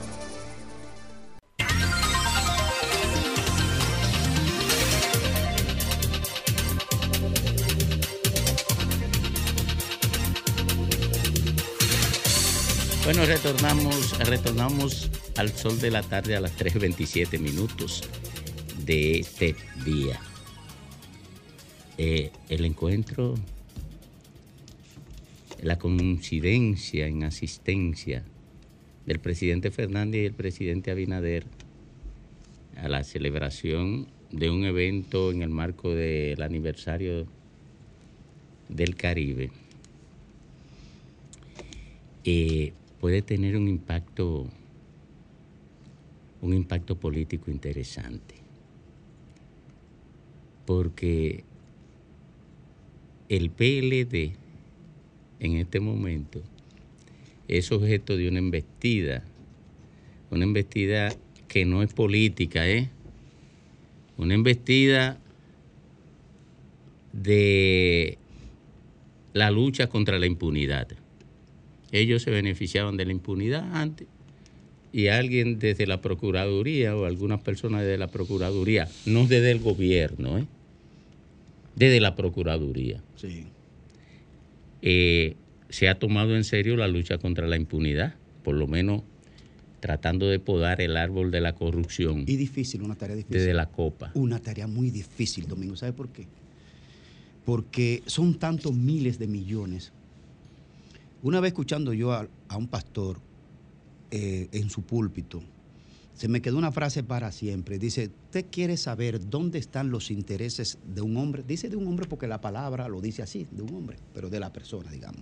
Bueno, retornamos, retornamos al sol de la tarde a las 3.27 minutos de este día. Eh, el encuentro, la coincidencia en asistencia del presidente Fernández y el presidente Abinader a la celebración de un evento en el marco del aniversario del Caribe eh, puede tener un impacto, un impacto político interesante. Porque el PLD en este momento es objeto de una embestida, una embestida que no es política, ¿eh? Una embestida de la lucha contra la impunidad. Ellos se beneficiaban de la impunidad antes y alguien desde la Procuraduría o algunas personas desde la Procuraduría, no desde el gobierno, ¿eh? desde la Procuraduría, Sí. eh, se ha tomado en serio la lucha contra la impunidad, por lo menos tratando de podar el árbol de la corrupción Y difícil, una tarea difícil. desde la copa. Una tarea muy difícil, Domingo. ¿Sabe por qué? Porque son tantos miles de millones. Una vez escuchando yo a, un pastor eh, en su púlpito, se me quedó una frase para siempre. Dice, ¿usted quiere saber dónde están los intereses de un hombre? Dice de un hombre porque la palabra lo dice así, de un hombre, pero de la persona, digamos.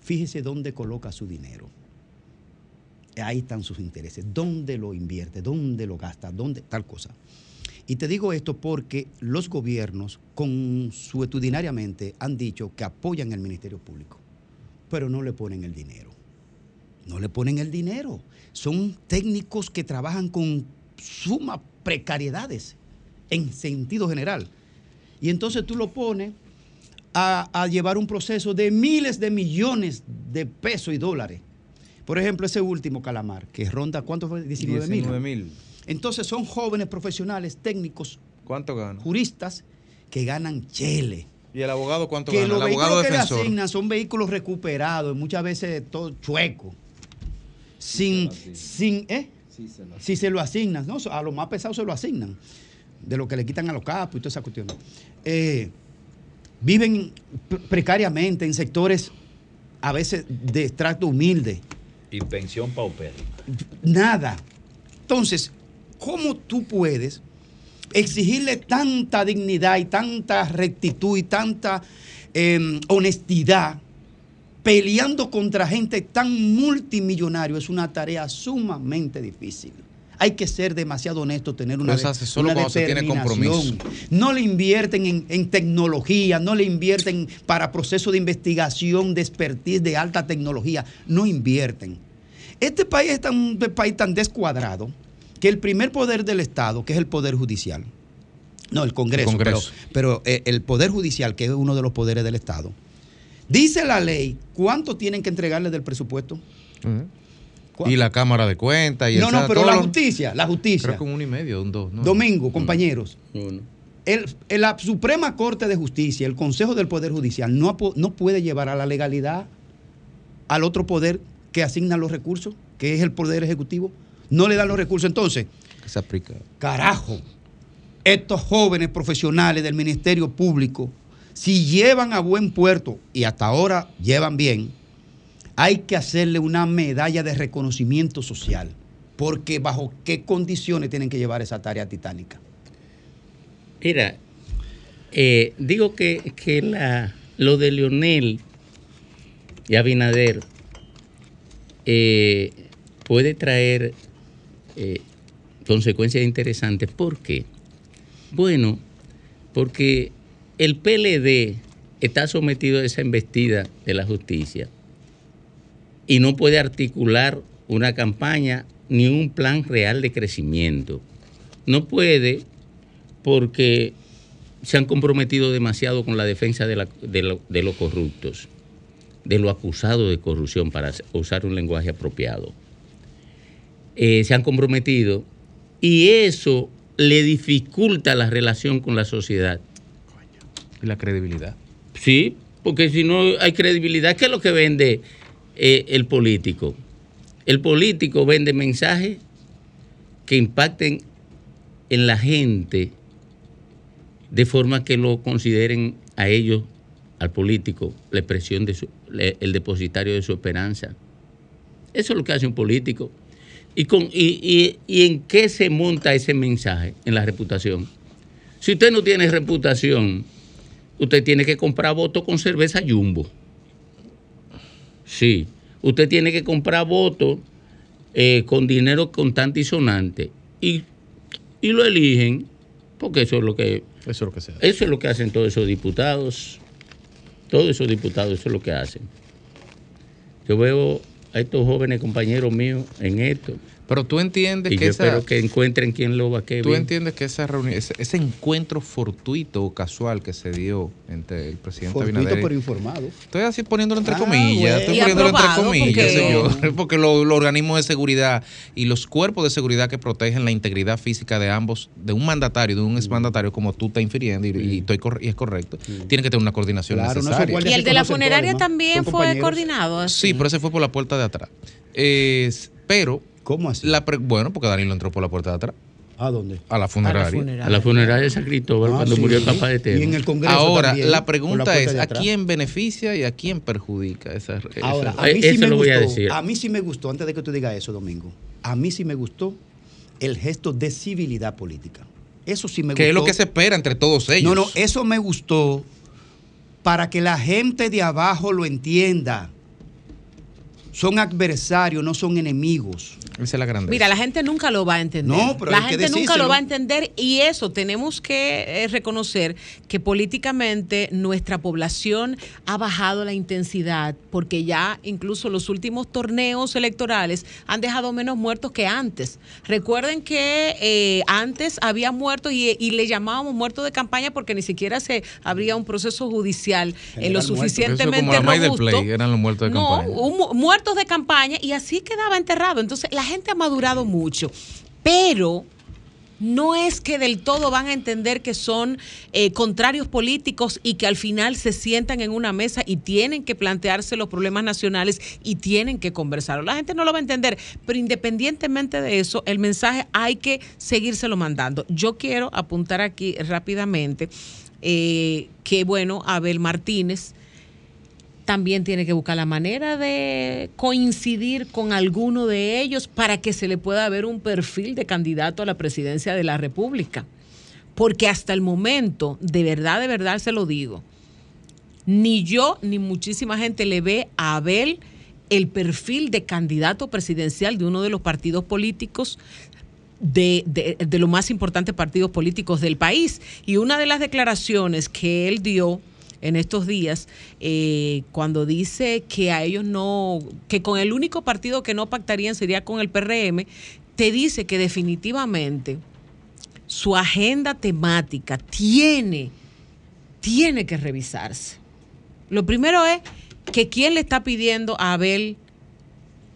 Fíjese dónde coloca su dinero. Ahí están sus intereses. ¿Dónde lo invierte? ¿Dónde lo gasta? ¿Dónde? Tal cosa. Y te digo esto porque los gobiernos consuetudinariamente han dicho que apoyan el Ministerio Público, pero no le ponen el dinero. No le ponen el dinero. Son técnicos que trabajan con sumas precariedades en sentido general. Y entonces tú lo pones a, a llevar un proceso de miles de millones de pesos y dólares. Por ejemplo, ese último calamar, que ronda, ¿cuánto fue? 19 mil. 19 mil. Entonces son jóvenes profesionales, técnicos, ¿Cuánto gana? juristas, que ganan chele. ¿Y el abogado cuánto Que gana? los El abogado vehículos que le defensor. asignan son vehículos recuperados, muchas veces todo chueco. Sin, sin, ¿eh? Si se lo asignan, ¿no? A los más pesados se lo asignan. De lo que le quitan a los capos y toda esa cuestión. Eh, viven pre- precariamente en sectores a veces de extracto humilde. Y pensión paupérrima. Nada. Entonces, ¿cómo tú puedes exigirle tanta dignidad y tanta rectitud y tanta em, honestidad, peleando contra gente tan multimillonario, es una tarea sumamente difícil. Hay que ser demasiado honesto, tener una, hace solo una cuando se tiene determinación. compromiso. No le invierten en, en tecnología, no le invierten para procesos de investigación, de expertise, de alta tecnología. No invierten. Este país es tan, un país tan descuadrado que el primer poder del Estado, que es el Poder Judicial, no, el Congreso, El Congreso. Pero, pero, eh, el Poder Judicial, que es uno de los poderes del Estado, dice la ley cuánto tienen que entregarle del presupuesto. Y la Cámara de Cuentas. Y el No, no, Senado, pero la justicia, la justicia. Creo que un uno y medio, un dos. ¿no? Domingo, compañeros. El, el- la Suprema Corte de Justicia, el Consejo del Poder Judicial, no, no puede llevar a la legalidad al otro poder que asigna los recursos, que es el Poder Ejecutivo. No le dan los recursos. Entonces, Que se aplica. carajo, estos jóvenes profesionales del Ministerio Público, si llevan a buen puerto, y hasta ahora llevan bien, hay que hacerle una medalla de reconocimiento social, porque bajo qué condiciones tienen que llevar esa tarea titánica. Mira, eh, digo que, que la, lo de Leonel y Abinader eh, puede traer eh, consecuencias interesantes. ¿Por qué? Bueno, porque el PLD está sometido a esa embestida de la justicia y no puede articular una campaña ni un plan real de crecimiento. No puede porque se han comprometido demasiado con la defensa de, los corruptos, de lo acusado de corrupción, para usar un lenguaje apropiado. Eh, se han comprometido y eso le dificulta la relación con la sociedad. Y la credibilidad. Sí, porque si no hay credibilidad, ¿qué es lo que vende eh, el político? El político vende mensajes que impacten en la gente de forma que lo consideren a ellos, al político, la expresión de su, le- el depositario de su esperanza. Eso es lo que hace un político. ¿Y, con, y, y- y en qué se monta ese mensaje? En la reputación. Si usted no tiene reputación, usted tiene que comprar votos con cerveza jumbo. Sí. Usted tiene que comprar votos eh, con dinero contante y sonante. Y, y lo eligen, porque eso es lo que. Eso es lo que se hace. Eso es lo que hacen todos esos diputados. Todos esos diputados, eso es lo que hacen. Yo veo a estos jóvenes compañeros míos en esto. Pero tú entiendes y que yo esa- espero que encuentren quien lo va ¿Tú entiendes que esa reunión, ese, ese encuentro fortuito o casual que se dio entre el presidente Fortuito Abinader pero informado. Estoy así poniéndolo entre Ah, comillas, estoy Y poniéndolo entre comillas, porque- señor, porque lo- los organismos de seguridad y los cuerpos de seguridad que protegen la integridad física de ambos, de un mandatario, de un Mm. exmandatario, como tú estás infiriendo y, y estoy cor- y es correcto, tienen que tener una coordinación Claro, necesaria. Y el de la funeraria también fue coordinado. así. Sí, pero ese fue por la puerta de atrás. Es- pero. ¿Cómo así? La pre- bueno, porque Danilo entró por la puerta de atrás. ¿A dónde? A la funeraria. A la funeraria de San Cristóbal, Ah, cuando sí. murió el papá de Temo. Y en el Congreso Ahora, también, la pregunta puerta es, ¿a quién beneficia y a quién perjudica esa, esa- Ahora, a mí sí eso me lo voy a gustó, decir. a mí sí me gustó, antes de que tú digas eso, Domingo, a mí sí me gustó el gesto de civilidad política. Eso sí me que gustó. es lo que se espera entre todos ellos. No, no, eso me gustó para que la gente de abajo lo entienda. Son adversarios, no son enemigos. Esa es la grandeza. Mira, la gente nunca lo va a entender. No, pero la gente nunca lo va a entender y eso tenemos que eh, reconocer que políticamente nuestra población ha bajado la intensidad porque ya incluso los últimos torneos electorales han dejado menos muertos que antes. Recuerden que eh, antes había muertos y, y le llamábamos muertos de campaña porque ni siquiera se habría un proceso judicial en lo suficientemente Eso como la maíz del robusto. play, eran los muertos de no, campaña. un mu- de campaña y así quedaba enterrado. Entonces la gente ha madurado mucho, pero no es que del todo van a entender que son eh, contrarios políticos y que al final se sientan en una mesa y tienen que plantearse los problemas nacionales y tienen que conversar. La gente no lo va a entender, pero independientemente de eso, el mensaje hay que seguírselo mandando. Yo quiero apuntar aquí rápidamente eh, que, bueno, Abel Martínez también tiene que buscar la manera de coincidir con alguno de ellos para que se le pueda ver un perfil de candidato a la presidencia de la República. Porque hasta el momento, de verdad, de verdad se lo digo, Ni yo ni muchísima gente le ve a Abel el perfil de candidato presidencial de uno de los partidos políticos de, de, de los más importantes partidos políticos del país. Y una de las declaraciones que él dio en estos días, eh, cuando dice que a ellos no, que con el único partido que no pactarían sería con el PRM, te dice que definitivamente su agenda temática tiene, tiene que revisarse. Lo primero es que quién le está pidiendo a Abel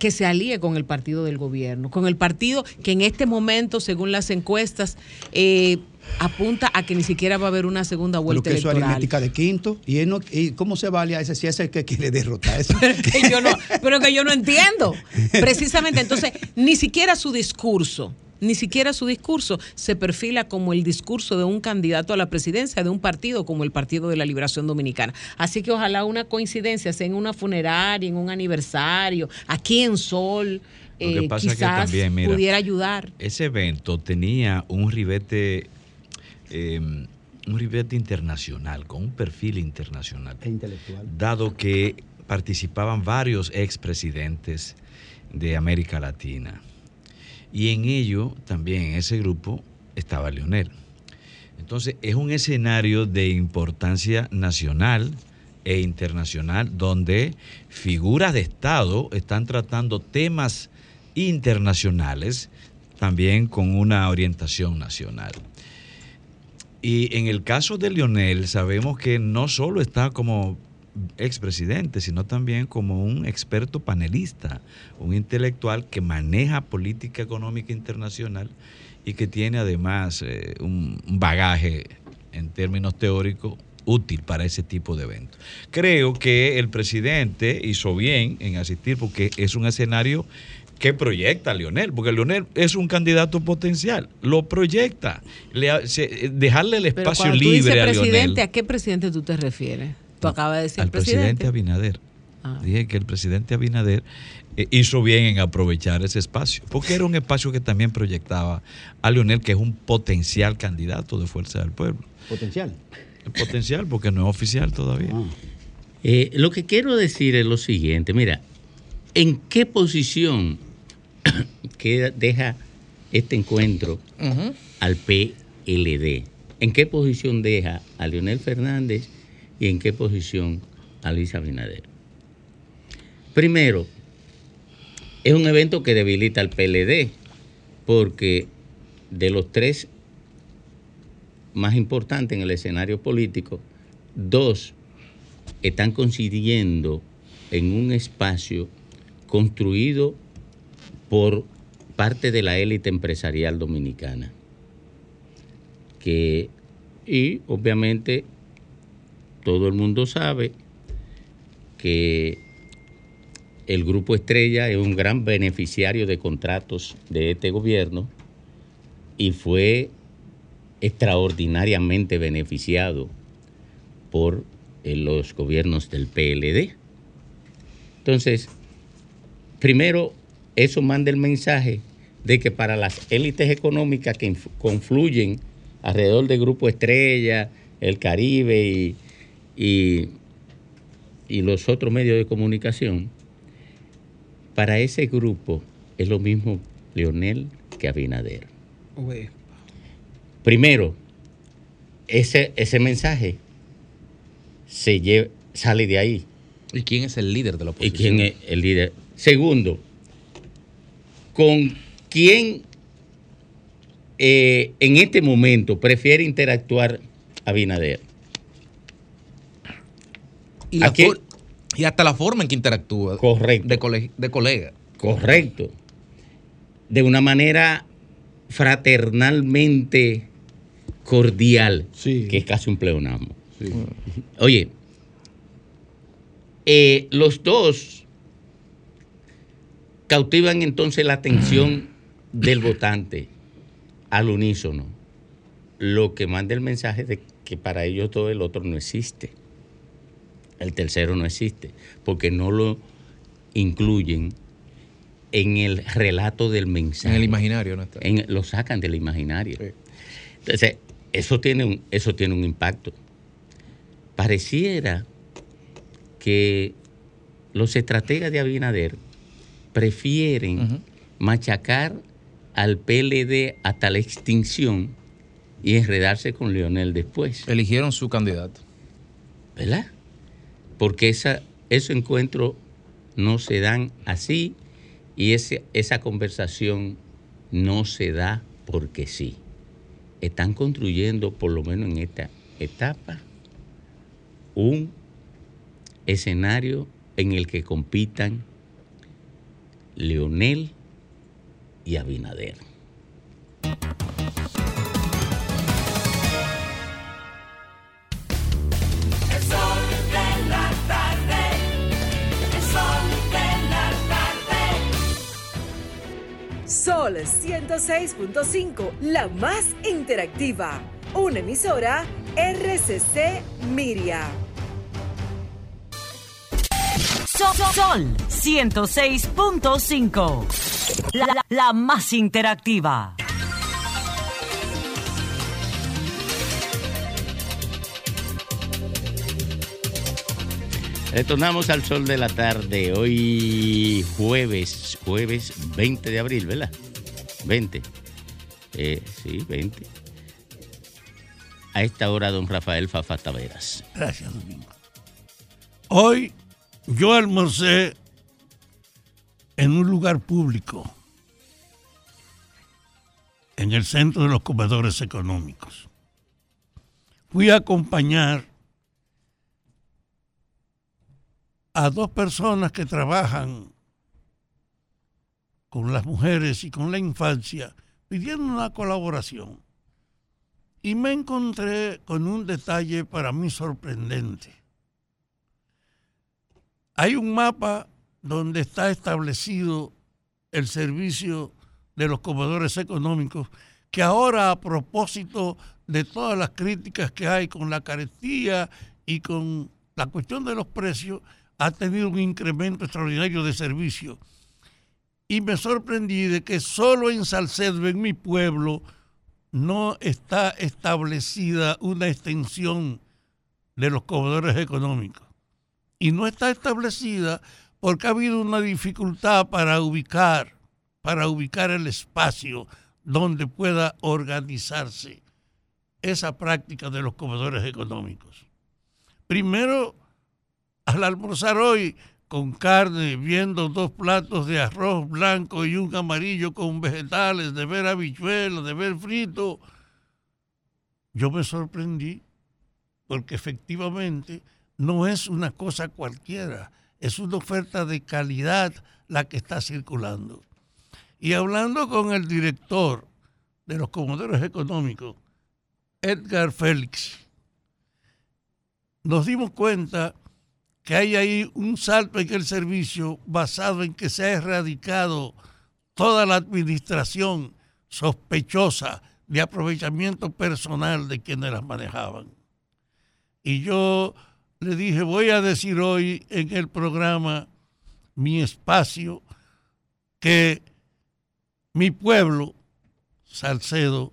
que se alíe con el partido del gobierno, con el partido que en este momento, según las encuestas, eh, apunta a que ni siquiera va a haber una segunda Pero vuelta que eso es electoral. aritmética de quinto. ¿Y, él no- y cómo se vale a ese si es el que quiere derrotar eso? que yo no, pero que yo no entiendo. Precisamente, entonces, ni siquiera su discurso, ni siquiera su discurso se perfila como el discurso de un candidato a la presidencia de un partido como el Partido de la Liberación Dominicana. Así que ojalá una coincidencia, sea en una funeraria, en un aniversario, aquí en Sol, Lo que eh, pasa es que quizás también, mira, pudiera ayudar. Ese evento tenía un ribete, eh, un ribete internacional, con un perfil internacional. E intelectual. Dado que participaban varios expresidentes de América Latina. Y en ello, también en ese grupo, estaba Leonel. Entonces, es un escenario de importancia nacional e internacional donde figuras de Estado están tratando temas internacionales también con una orientación nacional. Y en el caso de Lionel, sabemos que no solo está como expresidente, sino también como un experto panelista, un intelectual que maneja política económica internacional y que tiene además eh, un un bagaje en términos teóricos útil para ese tipo de eventos. Creo que el presidente hizo bien en asistir porque es un escenario que proyecta a Leonel, porque Leonel es un candidato potencial, lo proyecta. Le se- dejarle el Pero espacio cuando tú dices libre a presidente, Leonel. ¿a qué presidente tú te refieres? Tú acabas de decir al presidente presidente. Abinader. Ah. Dije que el presidente Abinader eh, hizo bien en aprovechar ese espacio, porque era un espacio que también proyectaba a Leonel, que es un potencial candidato de Fuerza del Pueblo. Potencial. El potencial, porque no es oficial todavía. Ah. Eh, lo que quiero decir es lo siguiente, mira, ¿en qué posición queda- deja este encuentro al PLD? ¿En qué posición deja a Leonel Fernández y en qué posición a Luis? Primero, es un evento que debilita al PLD, porque de los tres más importantes en el escenario político, dos están coincidiendo en un espacio construido por parte de la élite empresarial dominicana. Que, y obviamente todo el mundo sabe que el Grupo Estrella es un gran beneficiario de contratos de este gobierno y fue extraordinariamente beneficiado por eh, los gobiernos del PLD. Entonces, primero, eso manda el mensaje de que para las élites económicas que confluyen alrededor del Grupo Estrella, el Caribe y, y, y los otros medios de comunicación, para ese grupo es lo mismo Leonel que Abinader. Primero, ese, ese mensaje se lle- sale de ahí. ¿Y quién es el líder de la ¿Y oposición? quién es el líder? Segundo, ¿con quién eh, en este momento prefiere interactuar Abinader? Y, la ¿A qué? for- y hasta la forma en que interactúa. Correcto. De, cole- de colega. Correcto. De una manera fraternalmente cordial, que es casi un pleonasmo. Oye, eh, los dos cautivan entonces la atención del votante al unísono, lo que manda el mensaje de que para ellos todo el otro no existe. El tercero no existe, porque no lo incluyen en el relato del mensaje. En el imaginario, ¿no está? En- lo sacan del imaginario. Entonces, eso tiene, un, eso tiene un impacto. Pareciera que los estrategas de Abinader prefieren machacar al PLD hasta la extinción y enredarse con Leonel después. Eligieron su candidato. ¿Verdad? Porque esa, esos encuentros no se dan así y ese, esa conversación no se da porque sí. Están construyendo, por lo menos en esta etapa, un escenario en el que compitan Leonel y Abinader. 106.5, la más interactiva. Una emisora RCC Miria. Sol, Sol 106.5. La, la- la más interactiva. Retornamos al sol de la tarde, hoy jueves, jueves 20 de abril, ¿verdad? 20. Eh, sí, 20. A esta hora, don Rafael Fafa Taveras. Gracias, Domingo. Hoy yo almorcé en un lugar público, en el centro de los comedores económicos. Fui a acompañar a dos personas que trabajan con las mujeres y con la infancia pidiendo una colaboración. Y me encontré con un detalle para mí sorprendente. Hay un mapa donde está establecido el servicio de los comedores económicos que ahora a propósito de todas las críticas que hay con la carestía y con la cuestión de los precios, ha tenido un incremento extraordinario de servicio. Y me sorprendí de que solo en Salcedo, en mi pueblo, no está establecida una extensión de los comedores económicos. Y no está establecida porque ha habido una dificultad para ubicar, para ubicar el espacio donde pueda organizarse esa práctica de los comedores económicos. Primero, al almorzar hoy con carne, viendo dos platos de arroz blanco y un amarillo con vegetales, de ver habichuelas, de ver frito, yo me sorprendí porque efectivamente no es una cosa cualquiera, es una oferta de calidad la que está circulando. Y hablando con el director de los comodores económicos, Edgar Félix, nos dimos cuenta que hay ahí un salto en el servicio basado en que se ha erradicado toda la administración sospechosa de aprovechamiento personal de quienes las manejaban. Y yo le dije, voy a decir hoy en el programa Mi Espacio que mi pueblo, Salcedo,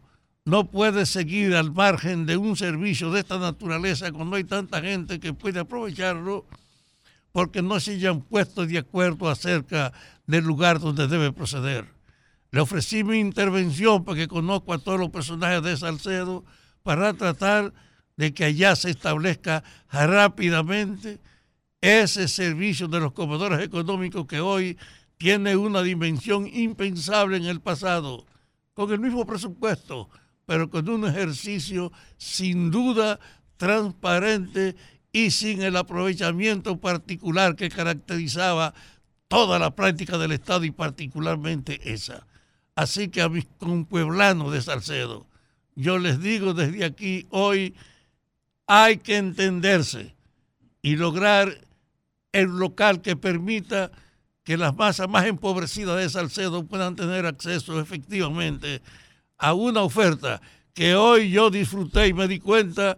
no puede seguir al margen de un servicio de esta naturaleza cuando hay tanta gente que puede aprovecharlo porque no se hayan puesto de acuerdo acerca del lugar donde debe proceder. Le ofrecí mi intervención porque conozco a todos los personajes de Salcedo para tratar de que allá se establezca rápidamente ese servicio de los comedores económicos que hoy tiene una dimensión impensable en el pasado, con el mismo presupuesto, pero con un ejercicio sin duda transparente y sin el aprovechamiento particular que caracterizaba toda la práctica del Estado y particularmente esa. Así que a mis compueblanos de Salcedo, yo les digo desde aquí hoy, hay que entenderse y lograr el local que permita que las masas más empobrecidas de Salcedo puedan tener acceso efectivamente a una oferta que hoy yo disfruté y me di cuenta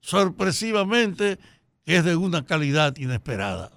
sorpresivamente que es de una calidad inesperada.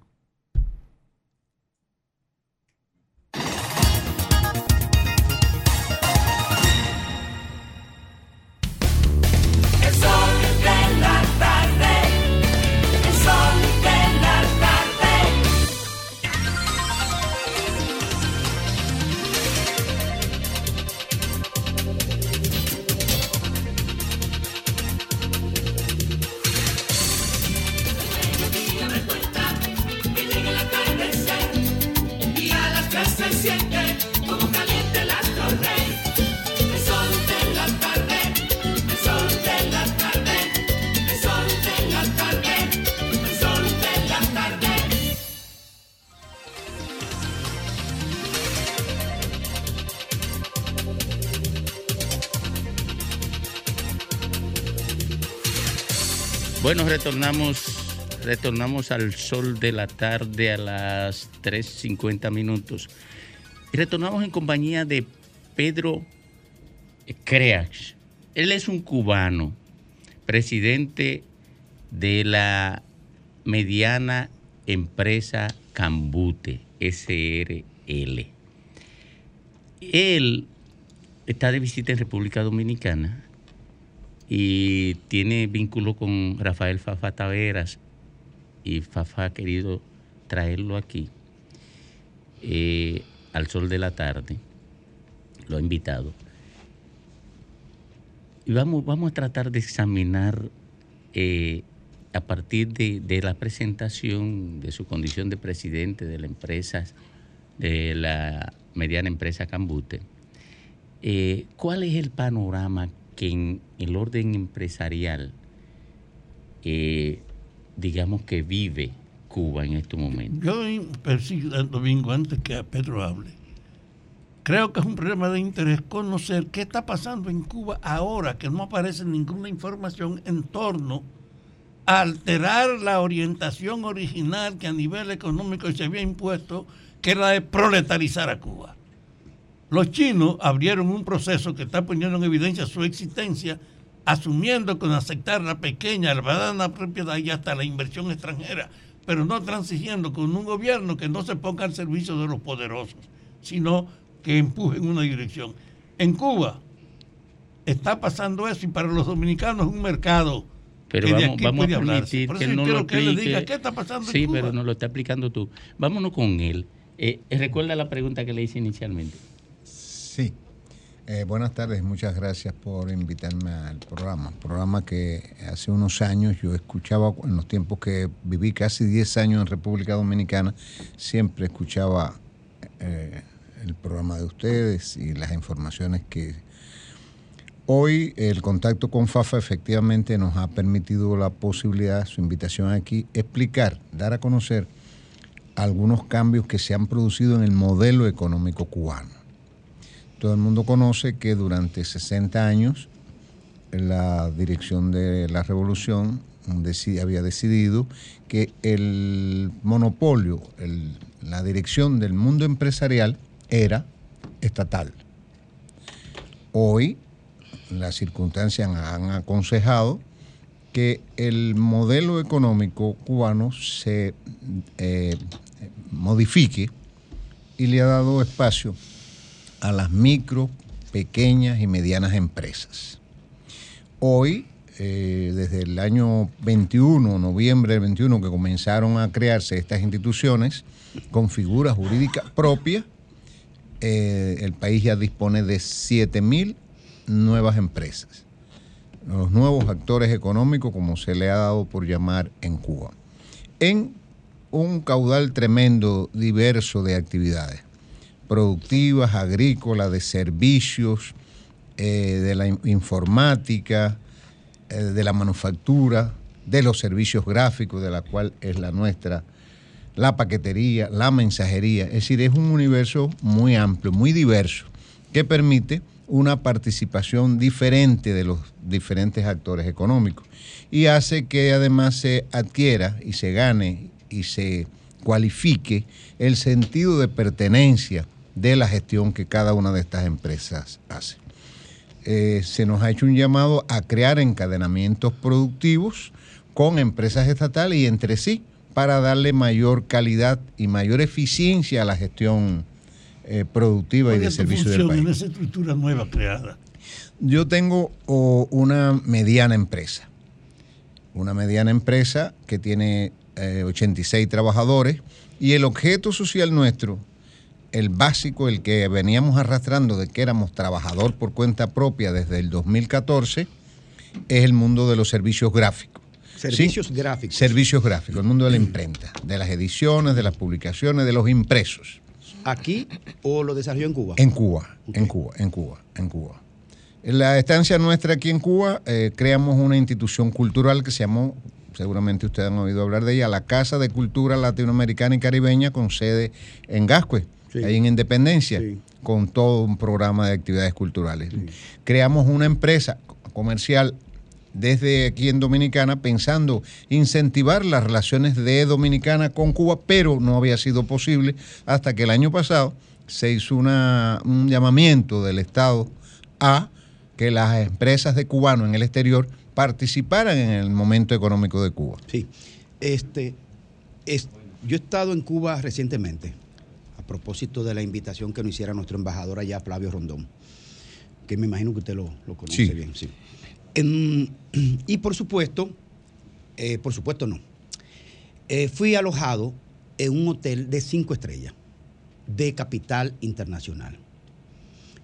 Bueno, retornamos, retornamos al sol de la tarde a las 3.50 minutos. Retornamos en compañía de Pedro Creax. Él es un cubano, presidente de la mediana empresa Cambute, SRL. Él está de visita en República Dominicana y tiene vínculo con Rafael Fafa Taveras y Fafa ha querido traerlo aquí eh, al sol de la tarde. Lo ha invitado. Y vamos, vamos a tratar de examinar eh, a partir de, de la presentación de su condición de presidente de la empresa, de la mediana empresa Cambute, eh, ¿cuál es el panorama que en el orden empresarial, eh, digamos que vive Cuba en este momento? Yo persigo, Domingo, antes que a Pedro hable. Creo que es un problema de interés conocer qué está pasando en Cuba ahora que no aparece ninguna información en torno a alterar la orientación original que a nivel económico se había impuesto, que era de proletarizar a Cuba. Los chinos abrieron un proceso que está poniendo en evidencia su existencia, asumiendo con aceptar la pequeña, la propiedad y hasta la inversión extranjera, pero no transigiendo con un gobierno que no se ponga al servicio de los poderosos, sino que empuje en una dirección. En Cuba está pasando eso y para los dominicanos es un mercado Pero que de vamos, aquí vamos puede a permitir Por que eso yo no lo quiero que él le diga qué está pasando Sí, en Cuba. pero no lo está explicando tú. Vámonos con él. Eh, recuerda la pregunta que le hice inicialmente. Sí. Eh, buenas tardes, muchas gracias por invitarme al programa. Programa que hace unos años yo escuchaba, en los tiempos que viví casi 10 años en República Dominicana, siempre escuchaba eh, el programa de ustedes y las informaciones que... Hoy el contacto con FAFA efectivamente nos ha permitido la posibilidad, su invitación aquí, explicar, dar a conocer algunos cambios que se han producido en el modelo económico cubano. Todo el mundo conoce que durante 60 años la dirección de la revolución había decidido que el monopolio, la dirección del mundo empresarial era estatal. Hoy las circunstancias han aconsejado que el modelo económico cubano se eh, modifique y le ha dado espacio a las micro, pequeñas y medianas empresas. Hoy, eh, desde el año 21, noviembre del 21, que comenzaron a crearse estas instituciones con figuras jurídicas propias, eh, el país ya dispone de 7.000 nuevas empresas. Los nuevos actores económicos, como se le ha dado por llamar en Cuba. En un caudal tremendo, diverso de actividades productivas, agrícolas, de servicios, eh, de la in- informática, eh, de la manufactura, de los servicios gráficos, de la cual es la nuestra, la paquetería, la mensajería. Es decir, es un universo muy amplio, muy diverso, que permite una participación diferente de los diferentes actores económicos y hace que además se adquiera y se gane y se cualifique el sentido de pertenencia de la gestión que cada una de estas empresas hace. Eh, se nos ha hecho un llamado a crear encadenamientos productivos con empresas estatales y entre sí para darle mayor calidad y mayor eficiencia a la gestión eh, productiva y ¿Cuál de servicio del país. en esa estructura nueva creada? Yo tengo oh, una mediana empresa. Una mediana empresa que tiene eh, 86 trabajadores y el objeto social nuestro, el básico, el que veníamos arrastrando de que éramos trabajador por cuenta propia desde el 2014, es el mundo de los servicios gráficos. Servicios ¿Sí? gráficos. Servicios gráficos, el mundo de la imprenta, de las ediciones, de las publicaciones, de los impresos. aquí o lo desarrolló en Cuba? En Cuba, en Cuba, en Cuba, en Cuba. En la estancia nuestra aquí en Cuba, eh, creamos una institución cultural que se llamó, seguramente ustedes han oído hablar de ella, la Casa de Cultura Latinoamericana y Caribeña con sede en Gascue, ahí en Independencia, con todo un programa de actividades culturales. Creamos una empresa comercial desde aquí en Dominicana pensando incentivar las relaciones de Dominicana con Cuba, pero no había sido posible hasta que el año pasado se hizo una- un llamamiento del Estado a que las empresas de cubanos en el exterior participaran en el momento económico de Cuba. Sí. Este, es- yo he estado en Cuba recientemente, propósito de la invitación que nos hiciera nuestro embajador allá, Flavio Rondón, que me imagino que usted lo, lo conoce Sí. bien. Sí. Em, y por supuesto, eh, por supuesto no, Eh, fui alojado en un hotel de cinco estrellas, de capital internacional.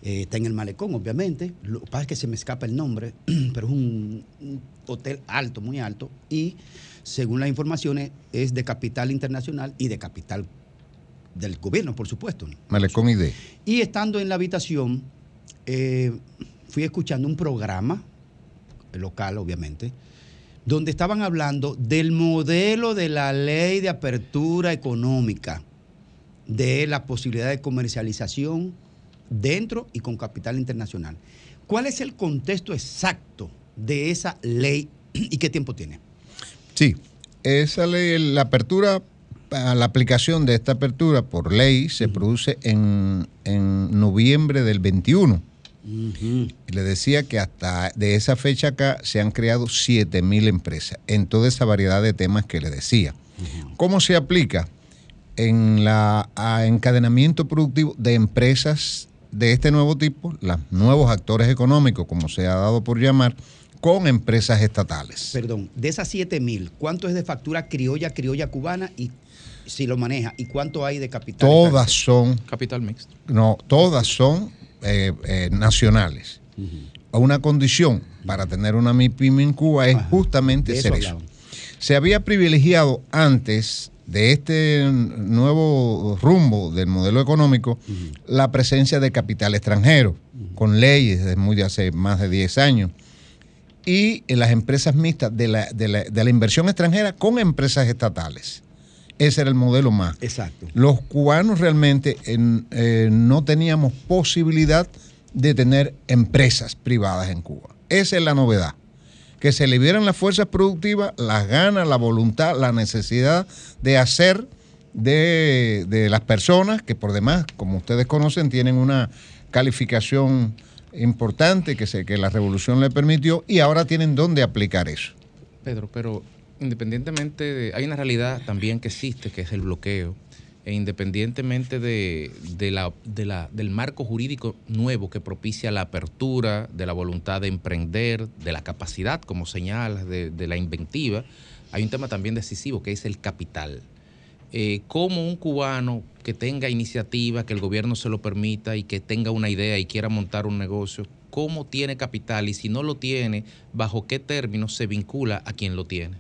Eh, está en el malecón, obviamente. Lo que pasa es que se me escapa el nombre, pero es un, un hotel alto, muy alto. Y según las informaciones, es de capital internacional y de capital del gobierno, por supuesto. Malecón ID. Y estando en la habitación, eh, fui escuchando un programa, local obviamente, donde estaban hablando del modelo de la ley de apertura económica, de la posibilidad de comercialización dentro y con capital internacional. ¿Cuál es el contexto exacto de esa ley y qué tiempo tiene? Sí, esa ley, la apertura, a la aplicación de esta apertura por ley se produce en, en noviembre del 21. Y le decía que hasta de esa fecha acá se han creado 7 mil empresas en toda esa variedad de temas que le decía. ¿Cómo se aplica? En el encadenamiento productivo de empresas de este nuevo tipo, los nuevos actores económicos, como se ha dado por llamar, con empresas estatales. Perdón, de esas 7 mil, ¿cuánto es de factura criolla, criolla cubana y si lo maneja? ¿Y cuánto hay de capital? Todas son. Capital mixto. No, todas son eh, eh, nacionales. Una condición para tener una MIPYME en Cuba es justamente eso ser eso. Se había privilegiado antes de este nuevo rumbo del modelo económico la presencia de capital extranjero, con leyes desde muy de hace más de 10 años. Y en las empresas mixtas de la, de la- de la inversión extranjera con empresas estatales. Ese era el modelo más. Exacto. Los cubanos realmente en- eh, no teníamos posibilidad de tener empresas privadas en Cuba. Esa es la novedad. Que se liberan las fuerzas productivas, las ganas, la voluntad, la necesidad de hacer de, de las personas que por demás, como ustedes conocen, tienen una calificación importante que, se, que la revolución le permitió y ahora tienen dónde aplicar eso. Pedro, pero independientemente de... Hay una realidad también que existe, que es el bloqueo. E independientemente de, la, de la- del marco jurídico nuevo que propicia la apertura, de la voluntad de emprender, de la capacidad, como señalas, de, de la inventiva, hay un tema también decisivo que es el capital. Eh, ¿Cómo un cubano que tenga iniciativa, que el gobierno se lo permita y que tenga una idea y quiera montar un negocio, cómo tiene capital y si no lo tiene, bajo qué términos se vincula a quien lo tiene?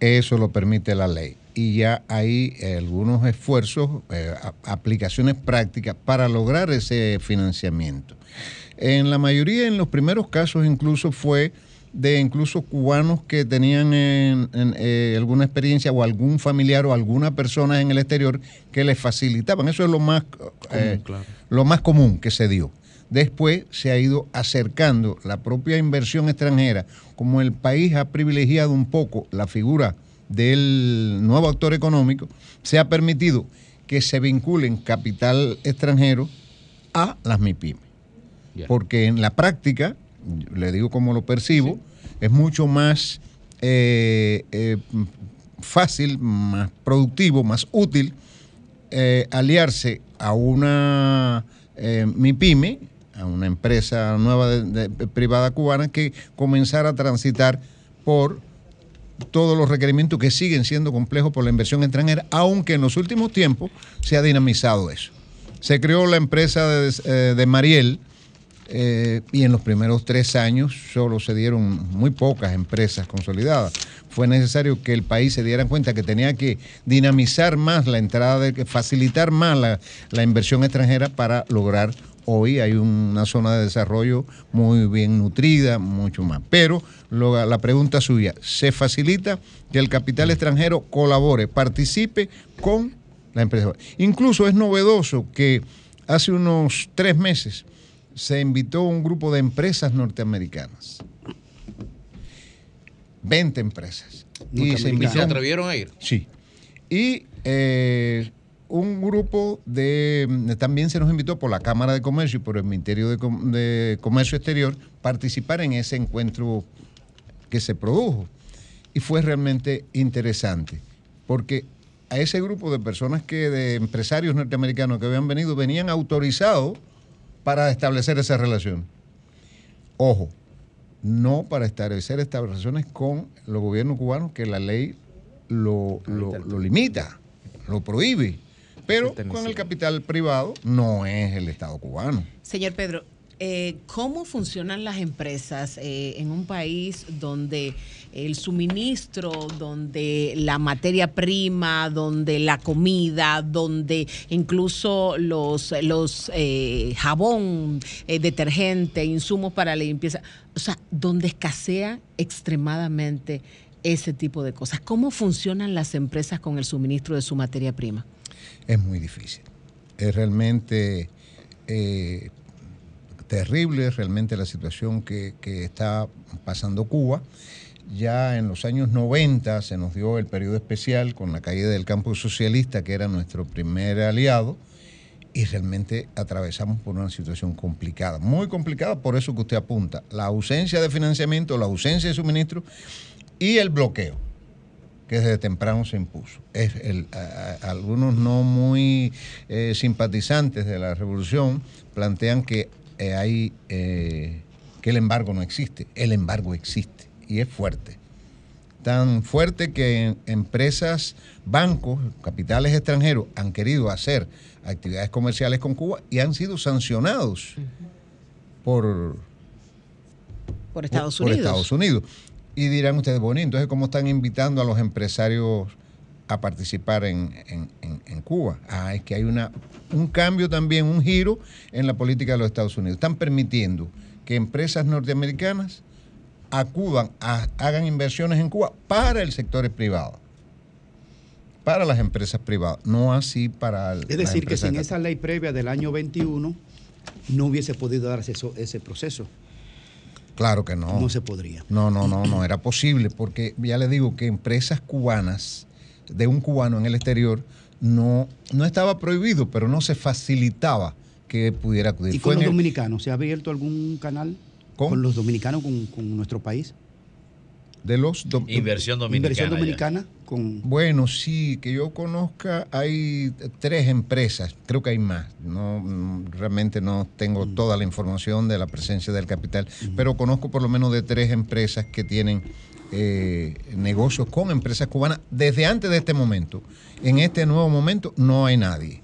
Eso lo permite la ley. Y ya hay eh, algunos esfuerzos, eh, aplicaciones prácticas para lograr ese financiamiento. En la mayoría, en los primeros casos, incluso fue de incluso cubanos que tenían en- en, eh, alguna experiencia o algún familiar o alguna persona en el exterior que les facilitaban. Eso es lo más, eh, claro. lo más común que se dio. Después se ha ido acercando la propia inversión extranjera, como el país ha privilegiado un poco la figura del nuevo actor económico, se ha permitido que se vinculen capital extranjero a las MIPIMES. Porque en la práctica, le digo como lo percibo, es mucho más eh, eh, fácil, más productivo, más útil eh, aliarse a una MIPYME, a una empresa nueva de- de- privada cubana, que comenzar a transitar por todos los requerimientos que siguen siendo complejos por la inversión extranjera, aunque en los últimos tiempos se ha dinamizado eso. Se creó la empresa de, eh, Mariel, eh, y en los primeros tres años solo se dieron muy pocas empresas consolidadas. Fue necesario que el país se diera cuenta que tenía que dinamizar más la entrada, de, facilitar más la, la inversión extranjera para lograr hoy hay una zona de desarrollo muy bien nutrida, mucho más. Pero lo- la pregunta suya, ¿se facilita que el capital extranjero colabore, participe con la empresa? Incluso es novedoso que hace unos tres meses se invitó un grupo de empresas norteamericanas. 20 empresas. Y se, ¿Y invitó- se atrevieron a ir? Sí. Y eh, un grupo de. También se nos invitó por la Cámara de Comercio y por el Ministerio de, Com- de Comercio Exterior participar en ese encuentro que se produjo. Y fue realmente interesante, porque a ese grupo de personas que, de empresarios norteamericanos que habían venido, venían autorizados para establecer esa relación. Ojo, no para establecer estas relaciones con los gobiernos cubanos, que la ley lo, lo- lo limita, lo prohíbe. Pero con el capital privado no es el Estado cubano. Señor Pedro, eh, ¿cómo funcionan las empresas eh, en un país donde el suministro, donde la materia prima, donde la comida, donde incluso los, los eh, jabón, eh, detergente, insumos para la limpieza, o sea, donde escasea extremadamente ese tipo de cosas? ¿Cómo funcionan las empresas con el suministro de su materia prima? Es muy difícil. Es realmente eh, terrible, realmente la situación que, que está pasando Cuba. Ya en los años 90 se nos dio el periodo especial con la caída del campo socialista, que era nuestro primer aliado, y realmente atravesamos por una situación complicada, muy complicada, por eso que usted apunta, la ausencia de financiamiento, la ausencia de suministro y el bloqueo que desde temprano se impuso. Es el- a- a- algunos no muy eh, simpatizantes de la revolución plantean que eh, hay eh, que el embargo no existe. El embargo existe y es fuerte. Tan fuerte que empresas, bancos, capitales extranjeros han querido hacer actividades comerciales con Cuba y han sido sancionados por, Por Estados por Unidos. Estados Unidos. Y dirán ustedes, bueno, entonces, ¿cómo están invitando a los empresarios a participar en, en- en- en Cuba? Ah, es que hay una, un cambio también, un giro en la política de los Estados Unidos. Están permitiendo que empresas norteamericanas acudan, a, hagan inversiones en Cuba para el sector privado, para las empresas privadas, no así para el- Es decir, que sin esa ley previa del año 21 no hubiese podido darse eso- ese proceso. Claro que no. No se podría. No, no, no, no era posible, porque ya le digo que empresas cubanas, de un cubano en el exterior, no, no estaba prohibido, pero no se facilitaba que pudiera acudir. ¿Y con los el- dominicanos? ¿Se ha abierto algún canal con, los dominicanos, con, con nuestro país? de los dom- Inversión dominicana. Inversión ya. dominicana con... Bueno, sí, que yo conozca, hay tres empresas, creo que hay más. No, mm, realmente no tengo toda la información de la presencia del capital, pero conozco por lo menos de tres empresas que tienen eh, negocios con empresas cubanas desde antes de este momento. En este nuevo momento no hay nadie.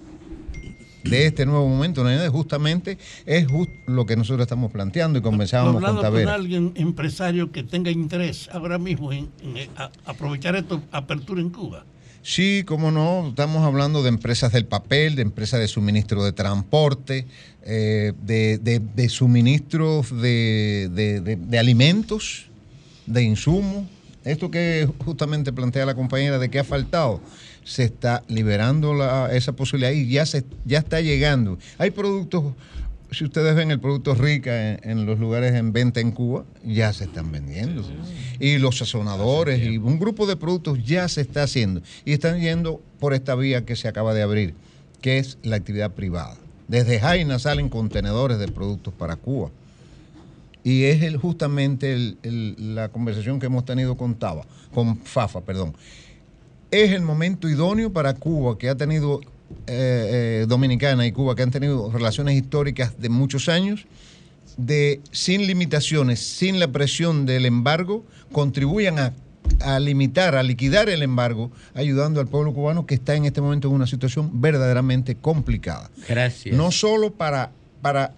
De este nuevo momento no. Justamente es just lo que nosotros estamos planteando y conversábamos con hablado con Tavera. alguien empresario que tenga interés ahora mismo en, en, eh, a- aprovechar esta apertura en Cuba. Sí, cómo no, estamos hablando de empresas del papel, de empresas de suministro de transporte, eh, de, de- de suministros de- de alimentos, de insumos. Esto que justamente plantea la compañera de que ha faltado, se está liberando la- esa posibilidad y ya, se, ya está llegando. Hay productos, si ustedes ven el producto rica en, en los lugares en venta en Cuba, ya se están vendiendo. Y los sazonadores y un grupo de productos ya se está haciendo. Y están yendo por esta vía que se acaba de abrir, que es la actividad privada. Desde Jaina salen contenedores de productos para Cuba. Y es el, justamente el- el- la conversación que hemos tenido con Taba, con Fafa, perdón. Es el momento idóneo para Cuba, que ha tenido, eh, eh, Dominicana y Cuba, que han tenido relaciones históricas de muchos años, de sin limitaciones, sin la presión del embargo, contribuyan a, a limitar, a liquidar el embargo, ayudando al pueblo cubano que está en este momento en una situación verdaderamente complicada. Gracias. No solo para, para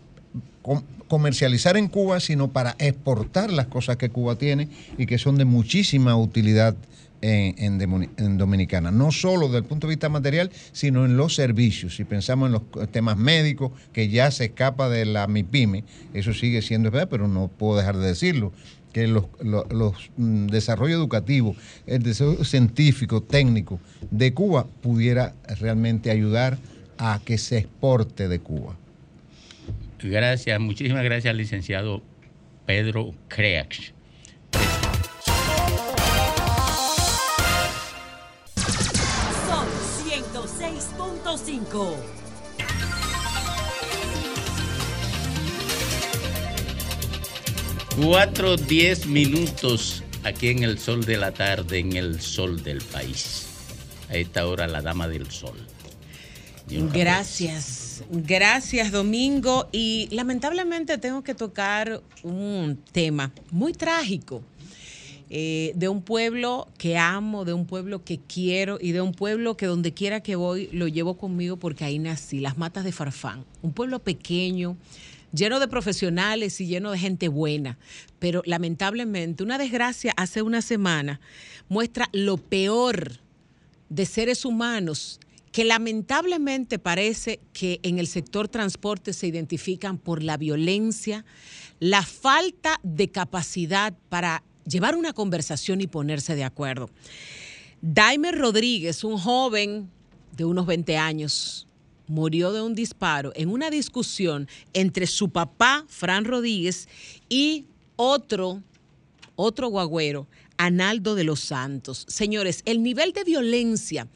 com- comercializar en Cuba, sino para exportar las cosas que Cuba tiene y que son de muchísima utilidad en, Dominicana. No solo desde el punto de vista material, sino en los servicios. Si pensamos en los temas médicos, que ya se escapa de la MIPYME, eso sigue siendo verdad, pero no puedo dejar de decirlo que los, los, los, mm, desarrollo educativo, el desarrollo científico, técnico de Cuba pudiera realmente ayudar a que se exporte de Cuba. Gracias, muchísimas gracias licenciado Pedro Creax. 106.5. Cuatro, diez minutos aquí en el sol de la tarde, en el sol del país. A esta hora, la dama del sol. Gracias, gracias Domingo. Y lamentablemente tengo que tocar un tema muy trágico eh, de un pueblo que amo, de un pueblo que quiero y de un pueblo que donde quiera que voy lo llevo conmigo porque ahí nací, las matas de Farfán. Un pueblo pequeño, lleno de profesionales y lleno de gente buena. Pero lamentablemente una desgracia hace una semana muestra lo peor de seres humanos que lamentablemente parece que en el sector transporte se identifican por la violencia, la falta de capacidad para llevar una conversación y ponerse de acuerdo. Daimer Rodríguez, un joven de unos 20 años, murió de un disparo en una discusión entre su papá, Fran Rodríguez, y otro, otro guagüero, Analdo de los Santos. Señores, el nivel de violencia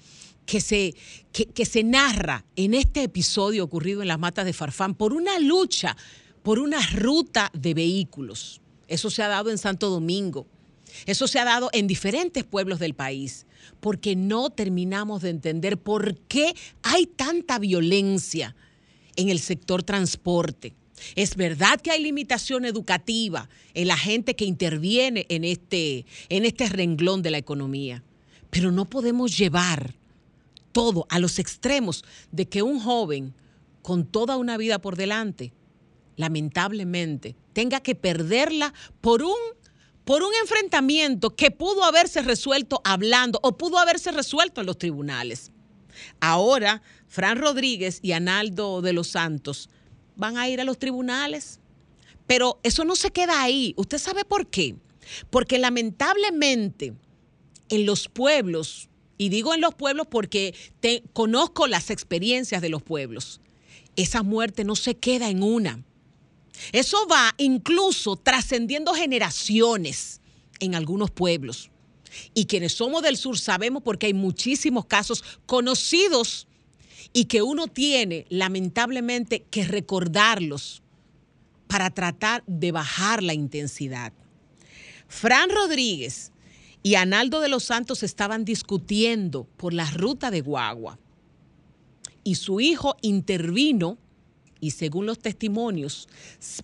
que se, que, que se narra en este episodio ocurrido en las matas de Farfán por una lucha, por una ruta de vehículos. Eso se ha dado en Santo Domingo. Eso se ha dado en diferentes pueblos del país, porque no terminamos de entender por qué hay tanta violencia en el sector transporte. Es verdad que hay limitación educativa en la gente que interviene en este, en este renglón de la economía, pero no podemos llevar todo a los extremos de que un joven con toda una vida por delante, lamentablemente, tenga que perderla por un por un enfrentamiento que pudo haberse resuelto hablando o pudo haberse resuelto en los tribunales. Ahora, Fran Rodríguez y Analdo de los Santos van a ir a los tribunales. Pero eso no se queda ahí. ¿Usted sabe por qué? Porque lamentablemente en los pueblos, y digo en los pueblos porque te- conozco las experiencias de los pueblos, esa muerte no se queda en una. Eso va incluso trascendiendo generaciones en algunos pueblos. Y quienes somos del sur sabemos porque hay muchísimos casos conocidos y que uno tiene lamentablemente que recordarlos para tratar de bajar la intensidad. Fran Rodríguez y Analdo de los Santos estaban discutiendo por la ruta de Guagua y su hijo intervino y según los testimonios,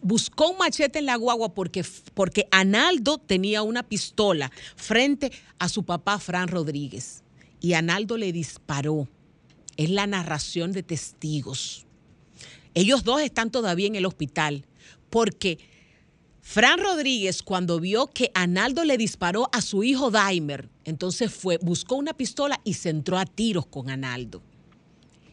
buscó un machete en la guagua porque, porque Analdo tenía una pistola frente a su papá Fran Rodríguez. Y Analdo le disparó. Es la narración de testigos. Ellos dos están todavía en el hospital porque Fran Rodríguez, cuando vio que Analdo le disparó a su hijo Daimer, entonces fue, buscó una pistola y se entró a tiros con Analdo.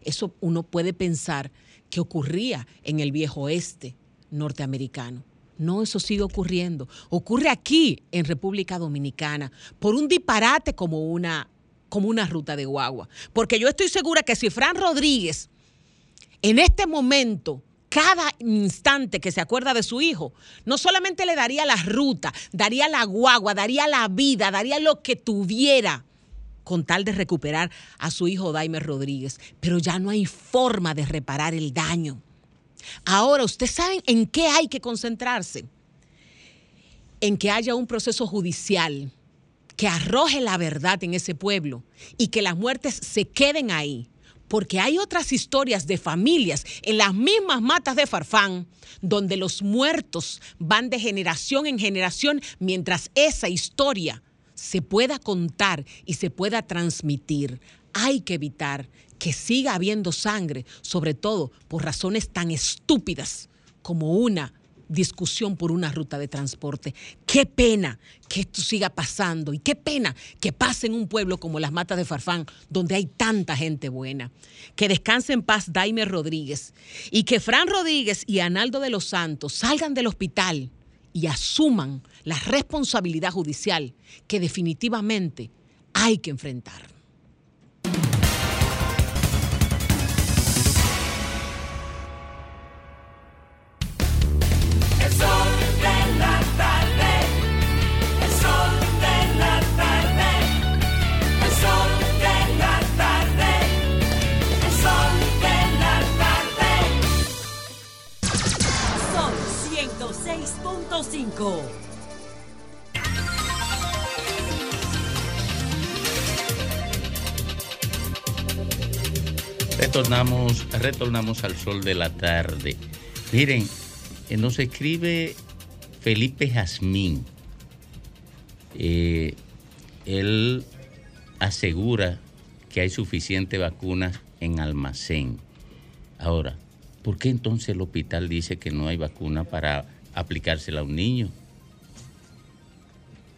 Eso uno puede pensar que ocurría en el viejo oeste norteamericano. No, eso sigue ocurriendo. Ocurre aquí, en República Dominicana, por un disparate como una, como una ruta de guagua. Porque yo estoy segura que si Fran Rodríguez, en este momento, cada instante que se acuerda de su hijo, no solamente le daría la ruta, daría la guagua, daría la vida, daría lo que tuviera con tal de recuperar a su hijo Daimer Rodríguez. Pero ya no hay forma de reparar el daño. Ahora, ¿ustedes saben en qué hay que concentrarse? En que haya un proceso judicial que arroje la verdad en ese pueblo y que las muertes se queden ahí. Porque hay otras historias de familias en las mismas matas de Farfán, donde los muertos van de generación en generación mientras esa historia se pueda contar y se pueda transmitir. Hay que evitar que siga habiendo sangre, sobre todo por razones tan estúpidas como una discusión por una ruta de transporte. Qué pena que esto siga pasando y qué pena que pase en un pueblo como las Matas de Farfán, donde hay tanta gente buena. Que descanse en paz Daime Rodríguez y que Fran Rodríguez y Analdo de los Santos salgan del hospital y asuman la responsabilidad judicial que definitivamente hay que enfrentar. Retornamos, al sol de la tarde. Miren, eh, nos escribe Felipe Jazmín. Eh, él asegura que hay suficiente vacunas en almacén. Ahora, ¿por qué entonces el hospital dice que no hay vacuna para aplicársela a un niño?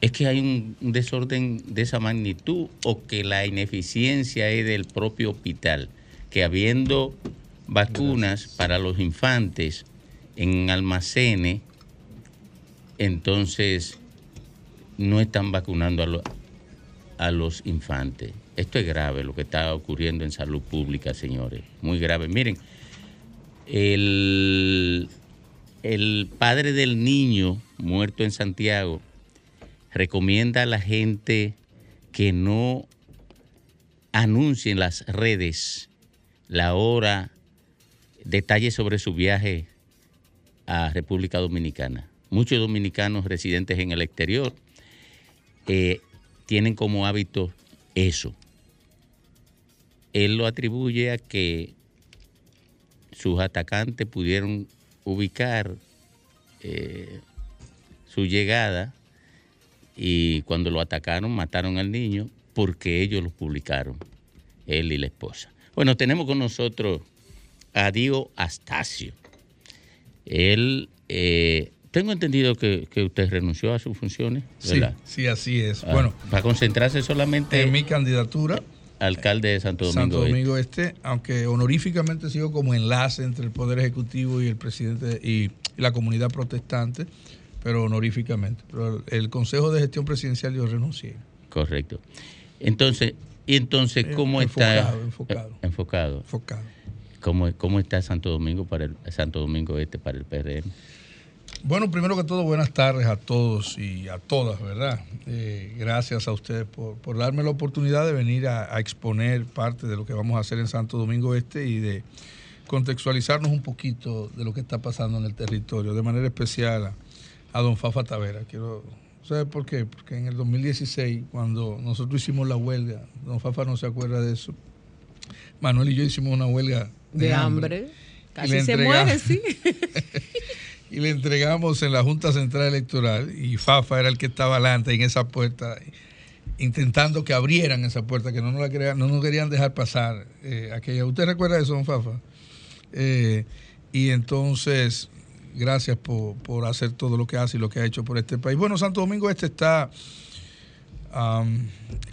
¿Es que hay un desorden de esa magnitud o que la ineficiencia es del propio hospital? Que habiendo vacunas para los infantes en almacenes, entonces no están vacunando a, lo- a los infantes. Esto es grave lo que está ocurriendo en salud pública, señores. Muy grave. Miren, el, el padre del niño muerto en Santiago recomienda a la gente que no anuncie en las redes la hora, detalles sobre su viaje a República Dominicana. Muchos dominicanos residentes en el exterior eh, tienen como hábito eso. Él lo atribuye a que sus atacantes pudieron ubicar eh, su llegada y cuando lo atacaron mataron al niño porque ellos lo publicaron, él y la esposa. Bueno, tenemos con nosotros a Dio Astacio. Él, eh, tengo entendido que, que usted renunció a sus funciones, Sí, ¿verdad? sí, así es. Ah, Bueno, para concentrarse solamente en mi candidatura, alcalde de Santo Domingo. Santo Este. Domingo Este, aunque honoríficamente sigo como enlace entre el Poder Ejecutivo y el presidente y la comunidad protestante, pero honoríficamente. Pero el Consejo de Gestión Presidencial yo renuncié. Correcto. Entonces, y entonces cómo enfocado, está enfocado. Enfocado. Enfocado. ¿Cómo, cómo está Santo Domingo para el Santo Domingo Este para el PRM? Bueno, primero que todo, buenas tardes a todos y a todas, ¿verdad? Eh, gracias a ustedes por, por darme la oportunidad de venir a, a exponer parte de lo que vamos a hacer en Santo Domingo Este y de contextualizarnos un poquito de lo que está pasando en el territorio, de manera especial a, a don Fafa Tavera. Quiero, ¿Sabe por qué? Porque en el 2016, cuando nosotros hicimos la huelga, don Fafa no se acuerda de eso, Manuel y yo hicimos una huelga de, De hambre. Y Casi se muere, sí. y le entregamos en la Junta Central Electoral y Fafa era el que estaba adelante en esa puerta intentando que abrieran esa puerta que no nos, la querían, no nos querían dejar pasar eh, aquella. ¿Usted recuerda eso, don Fafa? Eh, y entonces, gracias por, por hacer todo lo que hace y lo que ha hecho por este país. Bueno, Santo Domingo Este está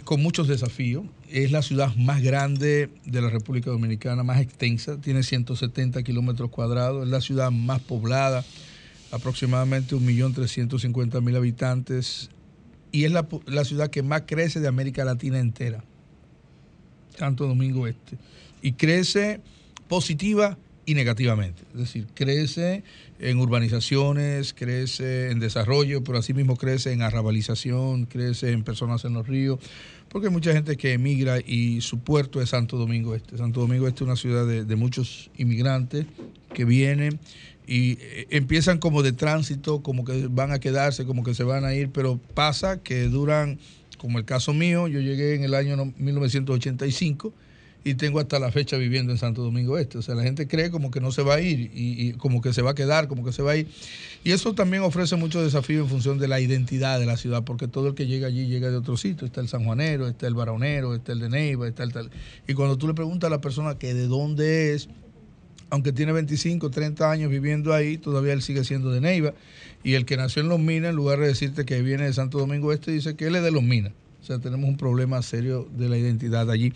con muchos desafíos. Es la ciudad más grande de la República Dominicana, más extensa, tiene 170 kilómetros cuadrados, es la ciudad más poblada, aproximadamente 1.350.000 habitantes, y es la, la ciudad que más crece de América Latina entera, Santo Domingo Este. Y crece positiva y negativamente. Es decir, crece en urbanizaciones, crece en desarrollo, pero asimismo crece en arrabalización, crece en personas en los ríos, porque hay mucha gente que emigra y su puerto es Santo Domingo Este. Santo Domingo Este es una ciudad de, de muchos inmigrantes que vienen y eh, empiezan como de tránsito, como que van a quedarse, como que se van a ir, pero pasa que duran, como el caso mío, yo llegué en el año no- 1985 y tengo hasta la fecha viviendo en Santo Domingo Este. O sea, la gente cree como que no se va a ir y, como que se va a quedar, como que se va a ir. Y eso también ofrece muchos desafíos en función de la identidad de la ciudad, porque todo el que llega allí llega de otro sitio. Está el sanjuanero, está el baronero, está el de Neiva, está el tal. Y cuando tú le preguntas a la persona que de dónde es, aunque tiene 25, 30 años viviendo ahí, todavía él sigue siendo de Neiva. Y el que nació en Los Minas, en lugar de decirte que viene de Santo Domingo Este, dice que él es de Los Minas. O sea, tenemos un problema serio de la identidad allí.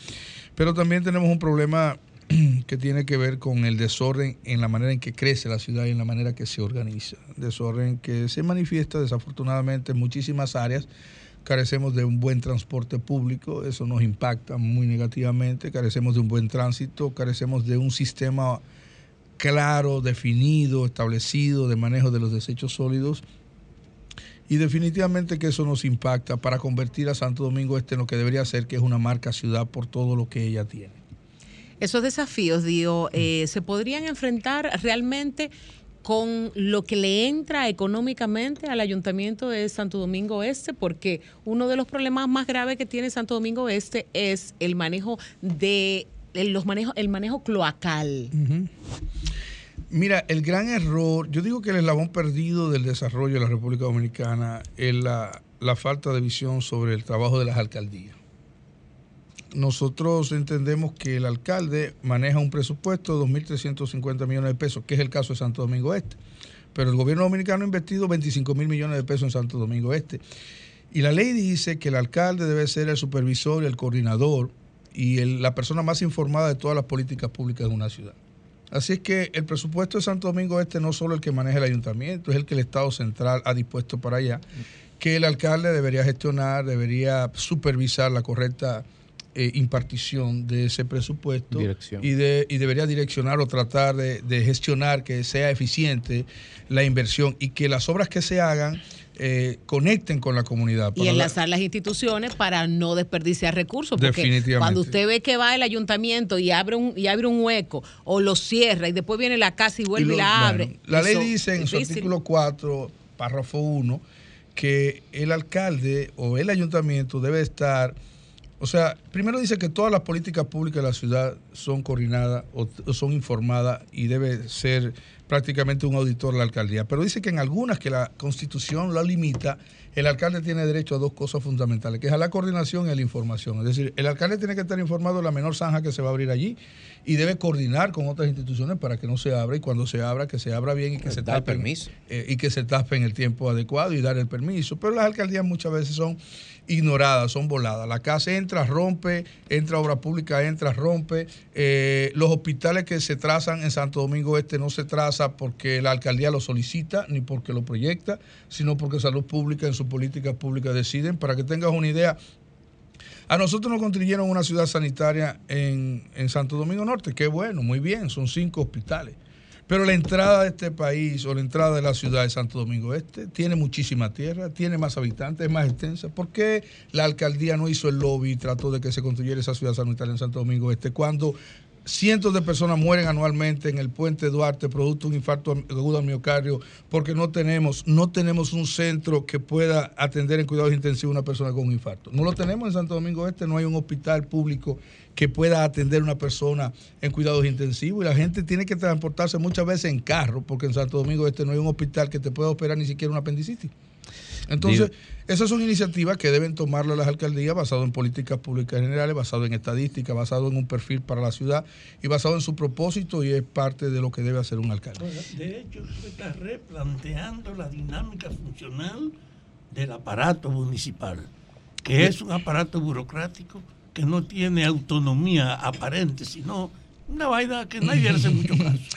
Pero también tenemos un problema que tiene que ver con el desorden en la manera en que crece la ciudad y en la manera que se organiza. Desorden que se manifiesta desafortunadamente en muchísimas áreas. Carecemos de un buen transporte público, eso nos impacta muy negativamente. Carecemos de un buen tránsito, carecemos de un sistema claro, definido, establecido de manejo de los desechos sólidos. Y definitivamente que eso nos impacta para convertir a Santo Domingo Este en lo que debería ser, que es una marca ciudad por todo lo que ella tiene. Esos desafíos, digo, eh, se podrían enfrentar realmente con lo que le entra económicamente al ayuntamiento de Santo Domingo Este, porque uno de los problemas más graves que tiene Santo Domingo Este es el manejo de los manejo, el manejo cloacal. Mira, el gran error, yo digo que el eslabón perdido del desarrollo de la República Dominicana es la, falta de visión sobre el trabajo de las alcaldías. Nosotros entendemos que el alcalde maneja un presupuesto de 2.350 millones de pesos, que es el caso de Santo Domingo Este. Pero el gobierno dominicano ha invertido 25 mil millones de pesos en Santo Domingo Este. Y la ley dice que el alcalde debe ser el supervisor y el coordinador y la persona más informada de todas las políticas públicas de una ciudad. Así es que el presupuesto de Santo Domingo Este no solo el que maneja el ayuntamiento, es el que el Estado central ha dispuesto para allá, que el alcalde debería gestionar, debería supervisar la correcta eh, impartición de ese presupuesto Dirección. y, de, y debería direccionar o tratar de, de gestionar que sea eficiente la inversión y que las obras que se hagan eh, conecten con la comunidad. Y la- enlazar las instituciones para no desperdiciar recursos. Porque Definitivamente. cuando usted ve que va el ayuntamiento y abre un, y abre un hueco o lo cierra y después viene la casa y vuelve y, lo- la abre. bueno, la ley dice en su artículo 4, párrafo 1, que el alcalde o el ayuntamiento debe estar, o sea, primero dice que todas las políticas públicas de la ciudad son coordinadas o, o son informadas y debe ser prácticamente un auditor la alcaldía. Pero dice que en algunas que la constitución la limita, el alcalde tiene derecho a dos cosas fundamentales, que es a la coordinación y a la información. Es decir, el alcalde tiene que estar informado de la menor zanja que se va a abrir allí y debe coordinar con otras instituciones para que no se abra y cuando se abra, que se abra bien y que se tape permiso. eh, y que se tape en el tiempo adecuado y dar el permiso. Pero las alcaldías muchas veces son ignoradas, son voladas. La casa entra, rompe, entra obra pública, entra, rompe. Eh, los hospitales que se trazan en Santo Domingo Este no se traza porque la alcaldía lo solicita ni porque lo proyecta, sino porque Salud Pública en su política pública deciden. Para que tengas una idea, a nosotros nos construyeron una ciudad sanitaria en, en Santo Domingo Norte. Qué bueno, muy bien, son cinco hospitales. Pero la entrada de este país o la entrada de la ciudad de Santo Domingo Este tiene muchísima tierra, tiene más habitantes, es más extensa. ¿Por qué la alcaldía no hizo el lobby y trató de que se construyera esa ciudad sanitaria en Santo Domingo Este cuando cientos de personas mueren anualmente en el puente Duarte producto de un infarto agudo al miocardio porque no tenemos no tenemos un centro que pueda atender en cuidados intensivos a una persona con un infarto. No lo tenemos en Santo Domingo Este, no hay un hospital público que pueda atender a una persona en cuidados intensivos y la gente tiene que transportarse muchas veces en carro porque en Santo Domingo Este no hay un hospital que te pueda operar ni siquiera una apendicitis. Entonces, esas son iniciativas que deben tomarlo las alcaldías basado en políticas públicas generales, basado en estadística, basado en un perfil para la ciudad y basado en su propósito y es parte de lo que debe hacer un alcalde. De hecho, se está replanteando la dinámica funcional del aparato municipal, que es un aparato burocrático que no tiene autonomía aparente, sino una vaina que nadie hace mucho caso.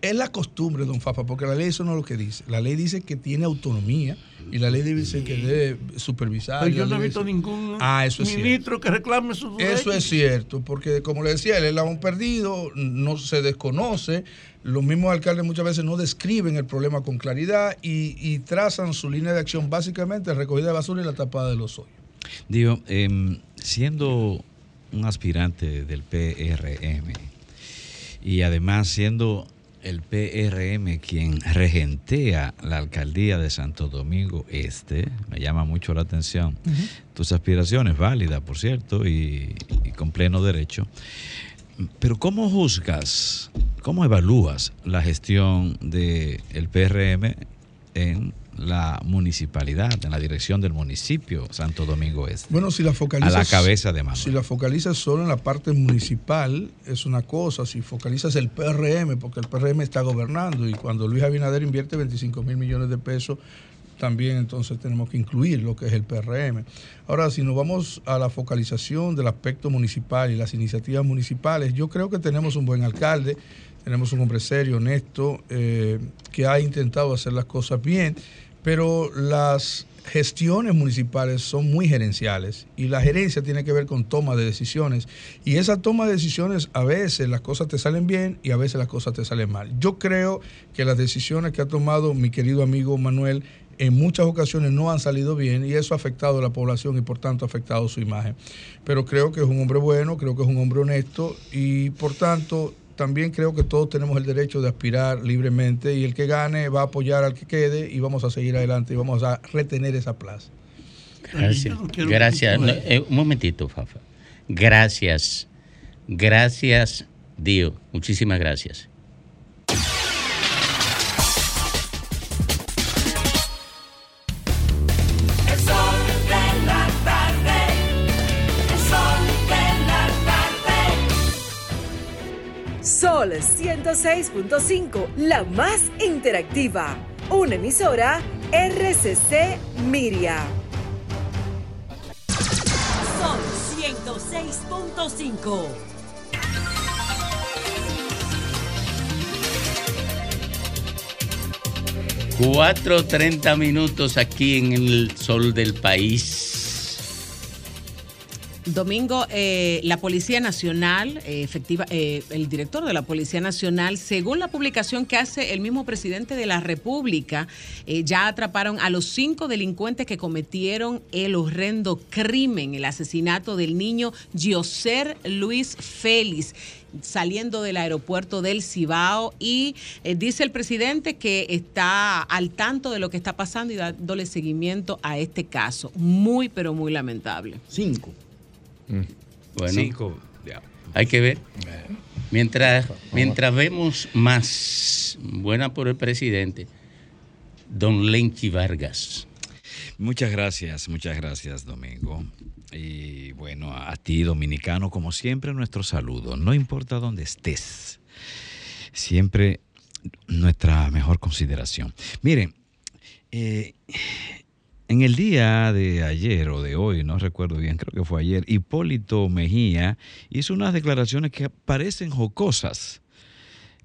Es la costumbre, don Fafa, porque la ley eso no es lo que dice. La ley dice que tiene autonomía y la ley dice que debe supervisar. Pero yo no he visto dice- ningún Ah, eso es cierto. ministro que reclame sus derechos. Eso es cierto, porque como le decía, el eslabón perdido no se desconoce. Los mismos alcaldes muchas veces no describen el problema con claridad y, y trazan su línea de acción básicamente recogida de basura y la tapada de los hoyos. Digo, em, siendo un aspirante del PRM y además siendo el PRM quien regentea la alcaldía de Santo Domingo Este, me llama mucho la atención. Tus aspiraciones válidas, por cierto, y, y con pleno derecho. Pero ¿cómo juzgas, cómo evalúas la gestión del PRM en la municipalidad, en la dirección del municipio Santo Domingo Este. Bueno, si la a focalizas. la cabeza de Manuel. Si la focalizas solo en la parte municipal, es una cosa. Si focalizas el PRM, porque el PRM está gobernando y cuando Luis Abinader invierte 25 mil millones de pesos, también entonces tenemos que incluir lo que es el PRM. Ahora, si nos vamos a la focalización del aspecto municipal y las iniciativas municipales, yo creo que tenemos un buen alcalde, tenemos un hombre serio, honesto, eh, que ha intentado hacer las cosas bien, pero las gestiones municipales son muy gerenciales y la gerencia tiene que ver con toma de decisiones y esa toma de decisiones a veces las cosas te salen bien y a veces las cosas te salen mal. Yo creo que las decisiones que ha tomado mi querido amigo Manuel en muchas ocasiones no han salido bien y eso ha afectado a la población y por tanto ha afectado su imagen. Pero creo que es un hombre bueno, creo que es un hombre honesto y por tanto también creo que todos tenemos el derecho de aspirar libremente y el que gane va a apoyar al que quede y vamos a seguir adelante y vamos a retener esa plaza. Gracias. Gracias. No, eh, un momentito, Fafa. Gracias. Gracias, Dio. Muchísimas gracias. 106.5, la más interactiva. Una emisora RCC Miria. Sol 106.5. 4.30 minutos aquí en el sol del país. Domingo, eh, la Policía Nacional, eh, efectiva, eh, el director de la Policía Nacional, según la publicación que hace el mismo presidente de la República, eh, ya atraparon a los cinco delincuentes que cometieron el horrendo crimen, el asesinato del niño Gioser Luis Félix saliendo del aeropuerto del Cibao y dice el presidente que está al tanto de lo que está pasando y dándole seguimiento a este caso. Muy, pero muy lamentable. Cinco. Bueno, Cinco. hay que ver. Mientras, mientras vemos más, buena por el presidente, don Lenchi Vargas. Muchas gracias, muchas gracias, Domingo. Y bueno, a ti, dominicano, como siempre, nuestro saludo. No importa dónde estés, siempre nuestra mejor consideración. Miren, eh, en el día de ayer o de hoy, no recuerdo bien, creo que fue ayer, Hipólito Mejía hizo unas declaraciones que parecen jocosas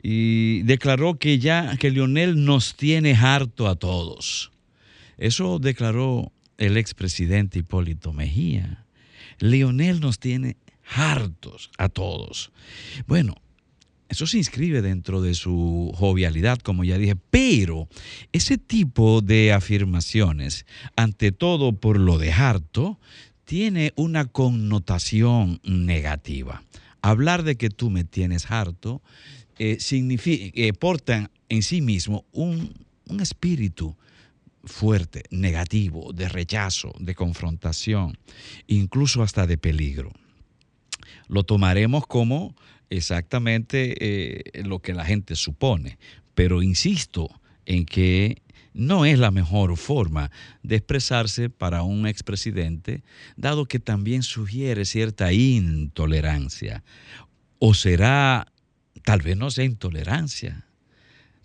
y declaró que ya que Lionel nos tiene harto a todos. Eso declaró el expresidente Hipólito Mejía. Lionel nos tiene hartos a todos. Bueno, eso se inscribe dentro de su jovialidad, como ya dije, pero ese tipo de afirmaciones, ante todo por lo de harto, tiene una connotación negativa. Hablar de que tú me tienes harto eh, eh, porta en sí mismo un espíritu fuerte, negativo, de rechazo, de confrontación, incluso hasta de peligro. Lo tomaremos como exactamente eh, lo que la gente supone, pero insisto en que no es la mejor forma de expresarse para un expresidente, dado que también sugiere cierta intolerancia. O será, tal vez no sea intolerancia,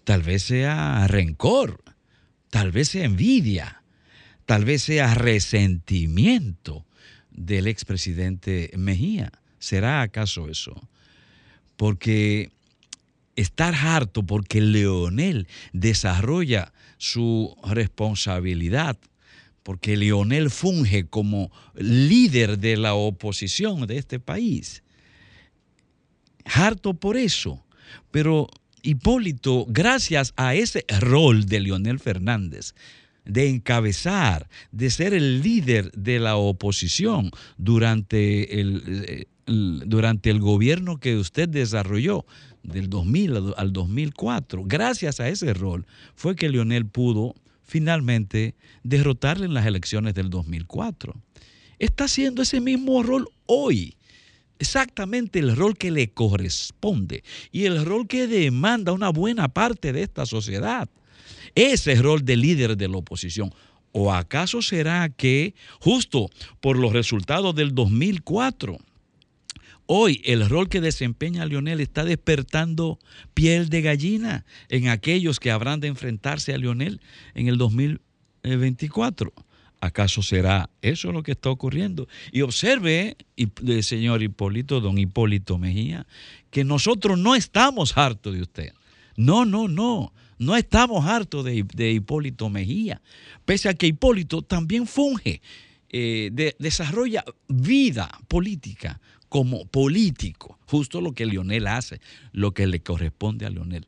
tal vez sea rencor, tal vez sea envidia, tal vez sea resentimiento del expresidente Mejía. ¿Será acaso eso? Porque estar harto porque Leonel desarrolla su responsabilidad, porque Leonel funge como líder de la oposición de este país. Harto por eso, pero Hipólito, gracias a ese rol de Leonel Fernández, de encabezar, de ser el líder de la oposición durante el, el- durante el gobierno que usted desarrolló del 2000 al- al 2004, gracias a ese rol fue que Leonel pudo finalmente derrotarle en las elecciones del 2004. Está haciendo ese mismo rol hoy exactamente el rol que le corresponde y el rol que demanda una buena parte de esta sociedad. Ese rol de líder de la oposición. ¿O acaso será que justo por los resultados del 2004, hoy el rol que desempeña Lionel está despertando piel de gallina en aquellos que habrán de enfrentarse a Lionel en el 2024? ¿Acaso será eso lo que está ocurriendo? Y observe, señor Hipólito, don Hipólito Mejía, que nosotros no estamos hartos de usted. No, no, no. No estamos hartos de, Hipólito Mejía. Pese a que Hipólito también funge, eh, de- desarrolla vida política como político. Justo lo que Leonel hace, lo que le corresponde a Leonel.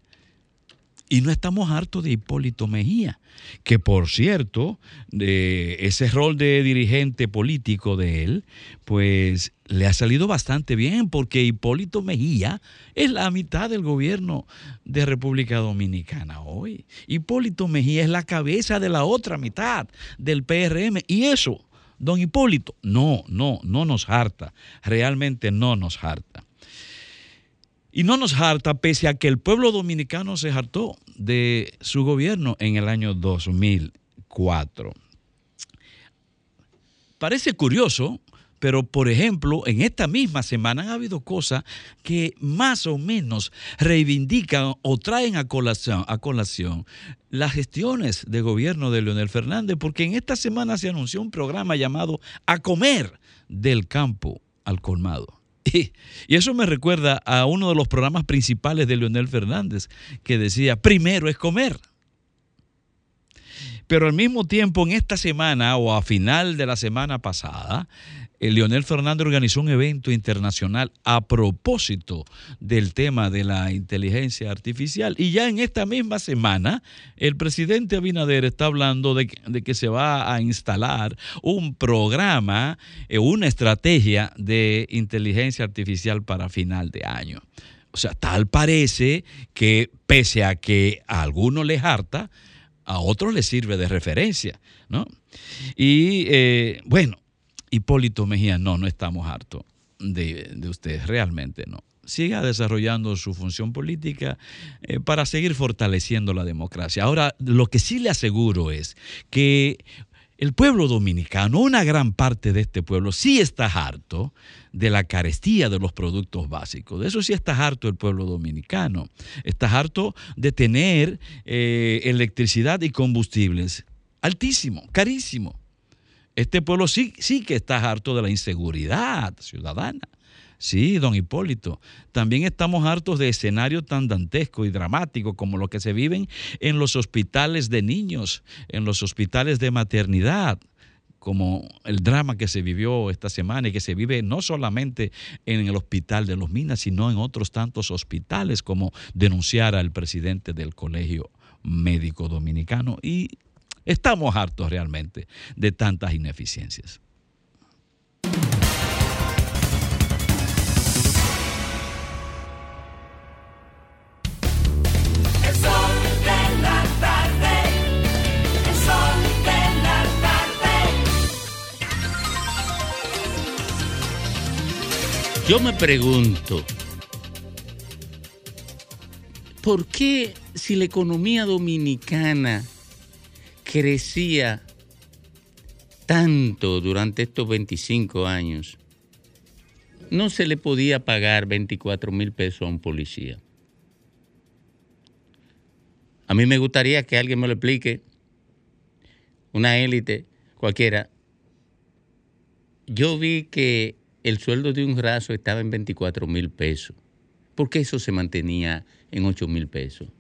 Y no estamos hartos de Hipólito Mejía, que por cierto, de ese rol de dirigente político de él, pues le ha salido bastante bien, porque Hipólito Mejía es la mitad del gobierno de República Dominicana hoy. Hipólito Mejía es la cabeza de la otra mitad del PRM. Y eso, don Hipólito, no, no, no nos harta, realmente no nos harta. Y no nos harta pese a que el pueblo dominicano se hartó de su gobierno en el año 2004. Parece curioso, pero por ejemplo, en esta misma semana han habido cosas que más o menos reivindican o traen a colación, a colación las gestiones de gobierno de Leonel Fernández, porque en esta semana se anunció un programa llamado A Comer del Campo al Colmado. Y, y eso me recuerda a uno de los programas principales de Leonel Fernández, que decía, primero es comer. Pero al mismo tiempo, en esta semana o a final de la semana pasada, Leonel Fernández organizó un evento internacional a propósito del tema de la inteligencia artificial. Y ya en esta misma semana, el presidente Abinader está hablando de, que- de que se va a instalar un programa, eh, una estrategia de inteligencia artificial para final de año. O sea, tal parece que pese a que a algunos les harta, a otros les sirve de referencia, ¿no? Y eh, bueno, Hipólito Mejía, no, no estamos hartos de, de usted, realmente no. Siga desarrollando su función política eh, para seguir fortaleciendo la democracia. Ahora, lo que sí le aseguro es que el pueblo dominicano, una gran parte de este pueblo, sí está harto de la carestía de los productos básicos. De eso sí está harto el pueblo dominicano. Está harto de tener eh, electricidad y combustibles altísimo, carísimo. Este pueblo sí, sí que está harto de la inseguridad ciudadana. Sí, don Hipólito. También estamos hartos de escenarios tan dantescos y dramáticos como los que se viven en los hospitales de niños, en los hospitales de maternidad, como el drama que se vivió esta semana y que se vive no solamente en el hospital de los Minas, sino en otros tantos hospitales, como denunciara el presidente del Colegio Médico Dominicano. Y estamos hartos realmente de tantas ineficiencias. El sol de la tarde, el sol de la tarde. Yo me pregunto, ¿por qué si la economía dominicana crecía tanto durante estos 25 años, no se le podía pagar 24 mil pesos a un policía? A mí me gustaría que alguien me lo explique, una élite cualquiera. Yo vi que el sueldo de un raso estaba en 24 mil pesos. ¿Por qué eso se mantenía en 8 mil pesos?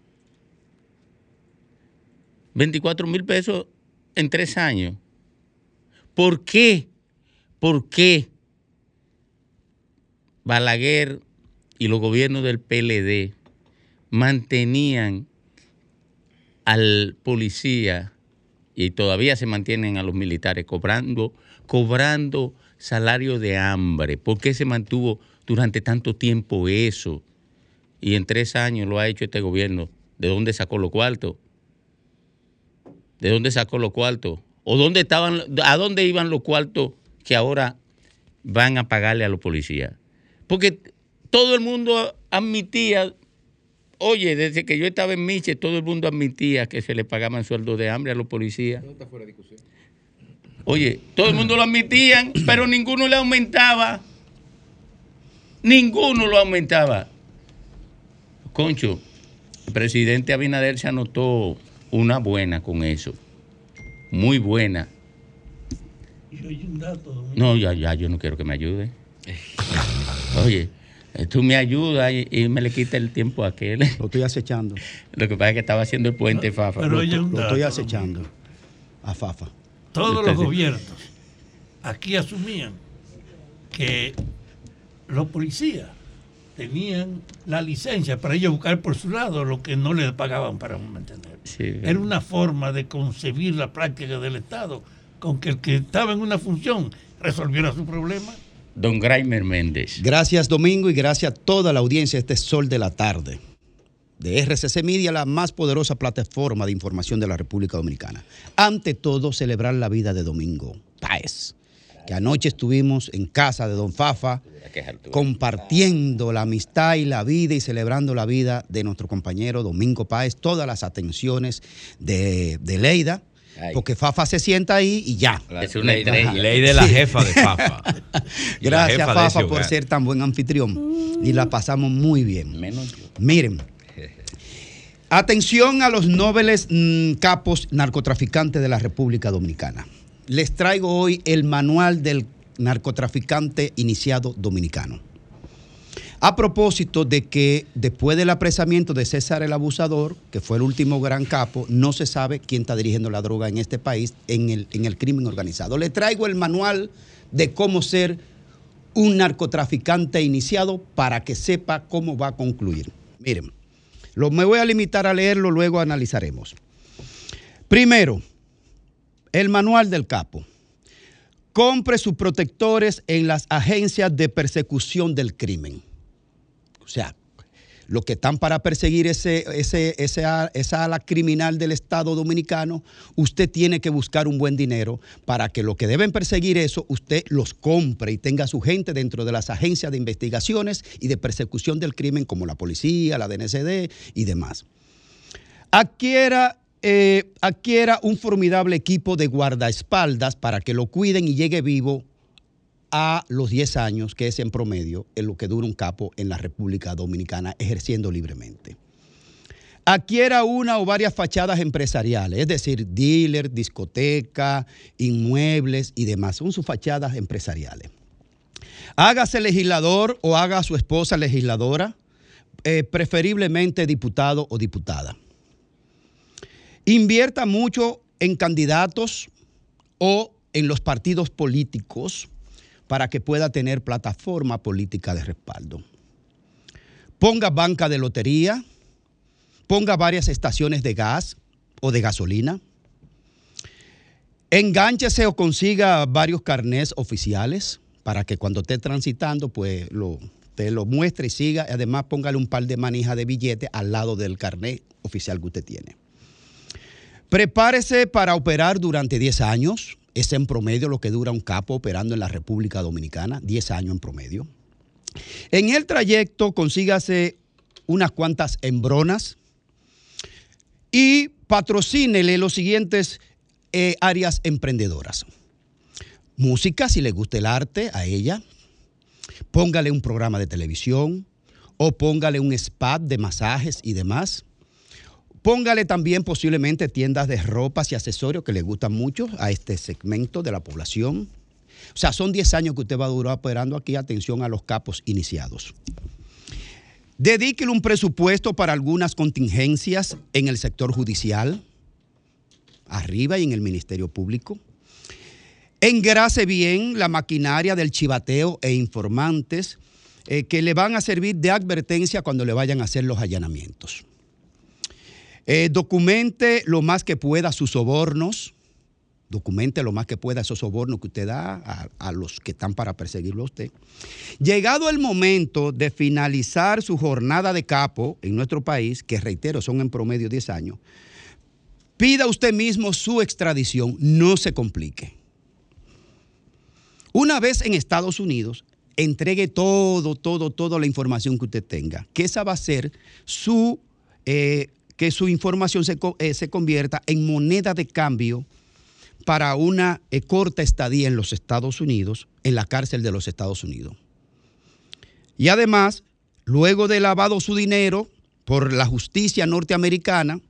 24 mil pesos en tres años. ¿Por qué? ¿Por qué Balaguer y los gobiernos del PLD mantenían al policía y todavía se mantienen a los militares cobrando, cobrando salario de hambre. ¿Por qué se mantuvo durante tanto tiempo eso? Y en tres años lo ha hecho este gobierno. ¿De dónde sacó los cuartos? ¿De dónde sacó los cuartos? ¿O dónde estaban, a dónde iban los cuartos que ahora van a pagarle a los policías? Porque todo el mundo admitía oye, desde que yo estaba en Miche, todo el mundo admitía que se le pagaban sueldos de hambre a los policías. Oye, todo el mundo lo admitían, pero ninguno le aumentaba. Ninguno lo aumentaba. Concho, el presidente Abinader se anotó una buena con eso. Muy buena. Y hay un dato, Domingo. No, ya, ya, yo no quiero que me ayude. Oye, tú me ayudas y, y me le quita el tiempo a aquel. Lo estoy acechando. Lo que pasa es que estaba haciendo el puente, Fafa. pero un Lo estoy acechando. A Fafa. Todos los gobiernos aquí asumían que los policías tenían la licencia para ellos buscar por su lado lo que no les pagaban para mantener. Sí. Era una forma de concebir la práctica del Estado con que el que estaba en una función resolviera su problema. Don Graimer Méndez. Gracias Domingo y gracias a toda la audiencia de este Sol de la Tarde de RCC Media, la más poderosa plataforma de información de la República Dominicana. Ante todo, celebrar la vida de Domingo Páez, que anoche estuvimos en casa de Don Fafa compartiendo la amistad y la vida y celebrando la vida de nuestro compañero Domingo Páez, todas las atenciones de, de Leida. Porque Fafa se sienta ahí y ya. Es una estrella. Ley de la jefa de Fafa. Gracias, jefa Fafa, por ser tan buen anfitrión. Y la pasamos muy bien. Miren. Atención a los nobles mm, capos narcotraficantes de la República Dominicana. Les traigo hoy el manual del narcotraficante iniciado dominicano. A propósito de que después del apresamiento de César el Abusador, que fue el último gran capo, no se sabe quién está dirigiendo la droga en este país en el, en el crimen organizado. Le traigo el manual de cómo ser un narcotraficante iniciado para que sepa cómo va a concluir. Miren, lo, me voy a limitar a leerlo, luego analizaremos. Primero, el manual del capo. Compre sus protectores en las agencias de persecución del crimen. O sea, los que están para perseguir ese, esa ala criminal del Estado dominicano, usted tiene que buscar un buen dinero para que lo que deben perseguir eso, usted los compre y tenga su gente dentro de las agencias de investigaciones y de persecución del crimen como la policía, la DNCD y demás. Adquiera, eh, adquiera un formidable equipo de guardaespaldas para que lo cuiden y llegue vivo a los 10 años, que es en promedio en lo que dura un capo en la República Dominicana ejerciendo libremente. Adquiera una o varias fachadas empresariales, es decir, dealer, discoteca, inmuebles y demás. Son sus fachadas empresariales. Hágase legislador o haga a su esposa legisladora, eh, preferiblemente diputado o diputada. Invierta mucho en candidatos o en los partidos políticos para que pueda tener plataforma política de respaldo. Ponga banca de lotería, ponga varias estaciones de gas o de gasolina. Engánchese o consiga varios carnés oficiales para que cuando esté transitando, pues lo, te lo muestre y siga. Además, póngale un par de manijas de billetes al lado del carnet oficial que usted tiene. Prepárese para operar durante 10 años. Es en promedio lo que dura un capo operando en la República Dominicana, 10 años en promedio. En el trayecto consígase unas cuantas hembronas y patrocínele los siguientes eh, áreas emprendedoras. Música, si le gusta el arte, a ella. Póngale un programa de televisión o póngale un spa de masajes y demás. Póngale también posiblemente tiendas de ropas y accesorios que le gustan mucho a este segmento de la población. O sea, son 10 años que usted va a durar operando aquí. Atención a los capos iniciados. Dedíquele un presupuesto para algunas contingencias en el sector judicial, arriba y en el Ministerio Público. Engrase bien la maquinaria del chivateo e informantes eh, que le van a servir de advertencia cuando le vayan a hacer los allanamientos. Eh, documente lo más que pueda sus sobornos. Documente lo más que pueda esos sobornos que usted da a, los que están para perseguirlo a usted. Llegado el momento de finalizar su jornada de capo en nuestro país, que reitero, son en promedio 10 años, pida usted mismo su extradición, no se complique. Una vez en Estados Unidos, entregue todo, todo, toda la información que usted tenga, que esa va a ser su eh, que su información se, eh, se convierta en moneda de cambio para una eh, corta estadía en los Estados Unidos, en la cárcel de los Estados Unidos. Y además, luego de lavado su dinero por la justicia norteamericana,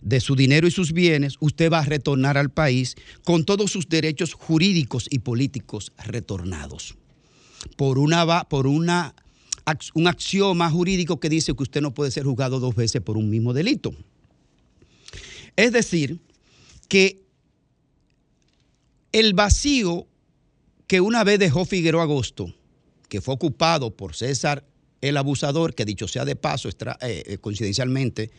de su dinero y sus bienes, usted va a retornar al país con todos sus derechos jurídicos y políticos retornados. Por, una, por una, un axioma jurídico que dice que usted no puede ser juzgado dos veces por un mismo delito. Es decir, que el vacío que una vez dejó Figueroa Agosto, que fue ocupado por César el abusador, que dicho sea de paso, extra- eh, eh, coincidencialmente,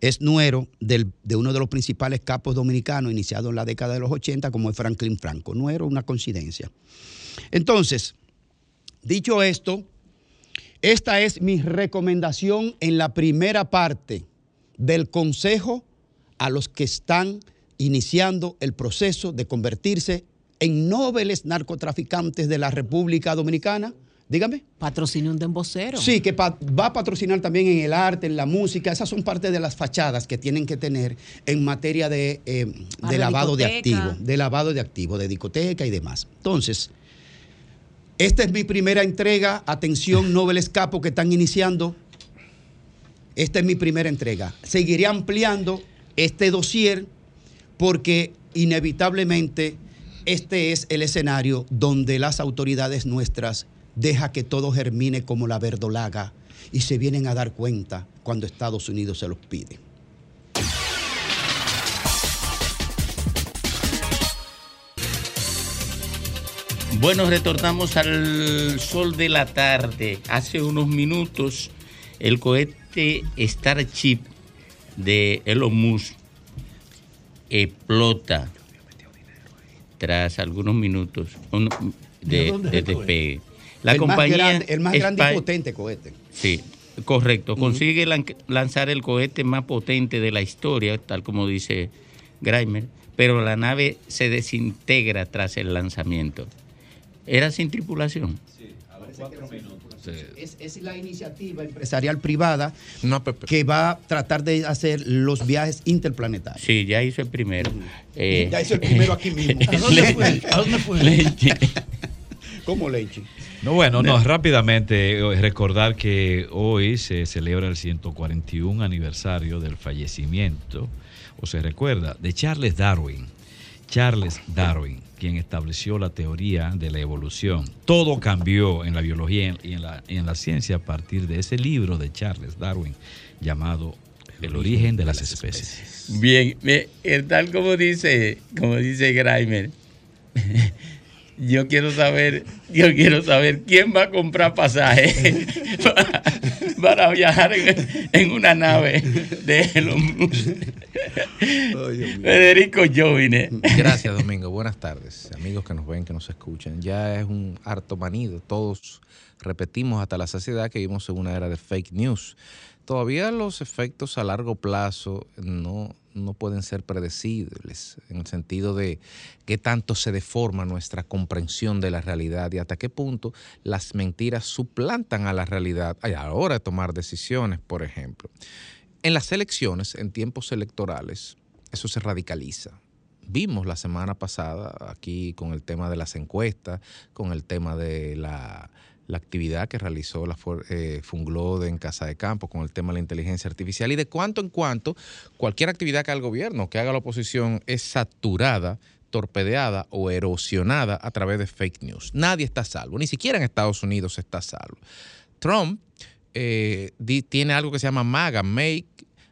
es nuero del- de uno de los principales capos dominicanos iniciado en la década de los 80, como es Franklin Franco. Nuero, una coincidencia. Entonces, dicho esto, esta es mi recomendación en la primera parte del consejo a los que están iniciando el proceso de convertirse en nobles narcotraficantes de la República Dominicana. Dígame. Patrocina un dembocero. Sí, que va a patrocinar también en el arte, en la música. Esas son parte de las fachadas que tienen que tener en materia de, eh, de lavado de activos, de lavado de activos, de discoteca y demás. Entonces, esta es mi primera entrega. Atención, Nobles Capo que están iniciando. Esta es mi primera entrega. Seguiré ampliando este dossier porque inevitablemente este es el escenario donde las autoridades nuestras deja que todo germine como la verdolaga y se vienen a dar cuenta cuando Estados Unidos se los pide. Bueno, retornamos al sol de la tarde. Hace unos minutos el cohete Starship de Elon Musk explota tras algunos minutos ¿De despegue. La el, compañía más grande, el más grande y potente cohete. Sí, correcto. Consigue lan- lanzar el cohete más potente de la historia, tal como dice Grimer, pero la nave se desintegra tras el lanzamiento. ¿Era sin tripulación? Es, es la iniciativa empresarial privada que va a tratar de hacer los viajes interplanetarios. Sí, ya hizo el primero. Eh, Ya hizo el primero aquí mismo. ¿A dónde fue? ¿A dónde fue? Leche. ¿Cómo leche? No, bueno, no, rápidamente eh, recordar que hoy se celebra el 141 aniversario del fallecimiento, o se recuerda, de Charles Darwin. Charles Darwin, quien estableció la teoría de la evolución. Todo cambió en la biología y en la, ciencia a partir de ese libro de Charles Darwin llamado El origen de las especies. Bien, eh, tal como dice, como dice Grimer, yo quiero saber, yo quiero saber quién va a comprar pasaje para, para viajar en, en una nave de Elon Musk. Federico Jovine. Gracias, Domingo. Buenas tardes, amigos que nos ven, que nos escuchan. Ya es un harto manido. Todos repetimos hasta la saciedad que vivimos en una era de fake news. Todavía los efectos a largo plazo no, no pueden ser predecibles en el sentido de qué tanto se deforma nuestra comprensión de la realidad y hasta qué punto las mentiras suplantan a la realidad a la hora de tomar decisiones, por ejemplo. En las elecciones, en tiempos electorales, eso se radicaliza. Vimos la semana pasada aquí con el tema de las encuestas, con el tema de la, la actividad que realizó la eh, Funglode en Casa de Campo, con el tema de la inteligencia artificial y de cuanto en cuanto cualquier actividad que haga el gobierno, que haga la oposición, es saturada torpedeada o erosionada a través de fake news. Nadie está salvo, ni siquiera en Estados Unidos está salvo. Trump eh, tiene algo que se llama MAGA, Make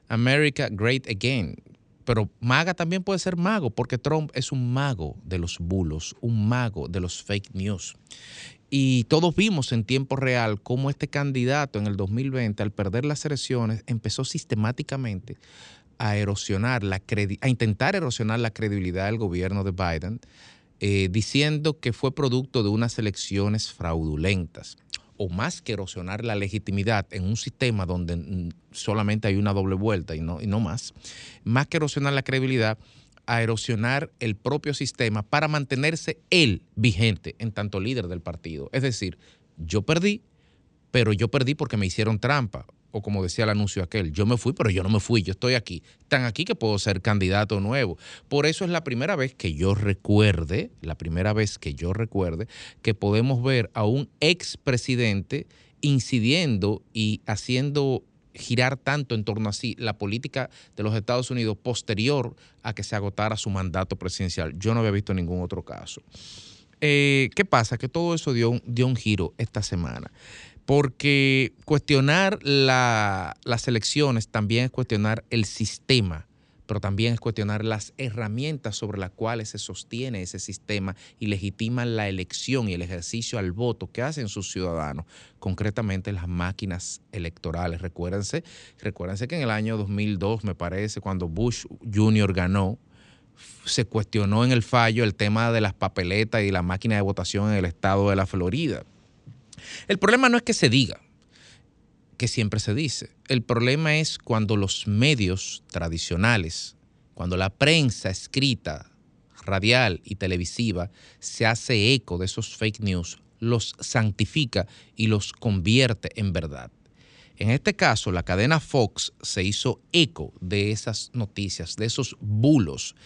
America Great Again. Pero MAGA también puede ser mago, porque Trump es un mago de los bulos, un mago de los fake news. Y todos vimos en tiempo real cómo este candidato en el 2020, al perder las elecciones, empezó sistemáticamente a erosionar la a intentar erosionar la credibilidad del gobierno de Biden, eh, diciendo que fue producto de unas elecciones fraudulentas o más que erosionar la legitimidad en un sistema donde solamente hay una doble vuelta y no, y no más, más que erosionar la credibilidad, a erosionar el propio sistema para mantenerse él vigente en tanto líder del partido. Es decir, yo perdí, pero yo perdí porque me hicieron trampa. o como decía el anuncio aquel, yo me fui, pero yo no me fui, yo estoy aquí. Están aquí que puedo ser candidato nuevo. Por eso es la primera vez que yo recuerde, la primera vez que yo recuerde, que podemos ver a un expresidente incidiendo y haciendo girar tanto en torno a sí la política de los Estados Unidos posterior a que se agotara su mandato presidencial. Yo no había visto ningún otro caso. Eh, ¿Qué pasa? Que todo eso dio, un- dio un giro esta semana. Porque cuestionar la- las elecciones también es cuestionar el sistema, pero también es cuestionar las herramientas sobre las cuales se sostiene ese sistema y legitiman la elección y el ejercicio al voto que hacen sus ciudadanos, concretamente las máquinas electorales. Recuérdense, recuérdense que en el año 2002, me parece, cuando Bush Jr. ganó, se cuestionó en el fallo el tema de las papeletas y la máquina de votación en el estado de la Florida. El problema no es que se diga, que siempre se dice. El problema es cuando los medios tradicionales, cuando la prensa escrita, radial y televisiva se hace eco de esos fake news, los santifica y los convierte en verdad. En este caso, la cadena Fox se hizo eco de esas noticias, de esos bulos,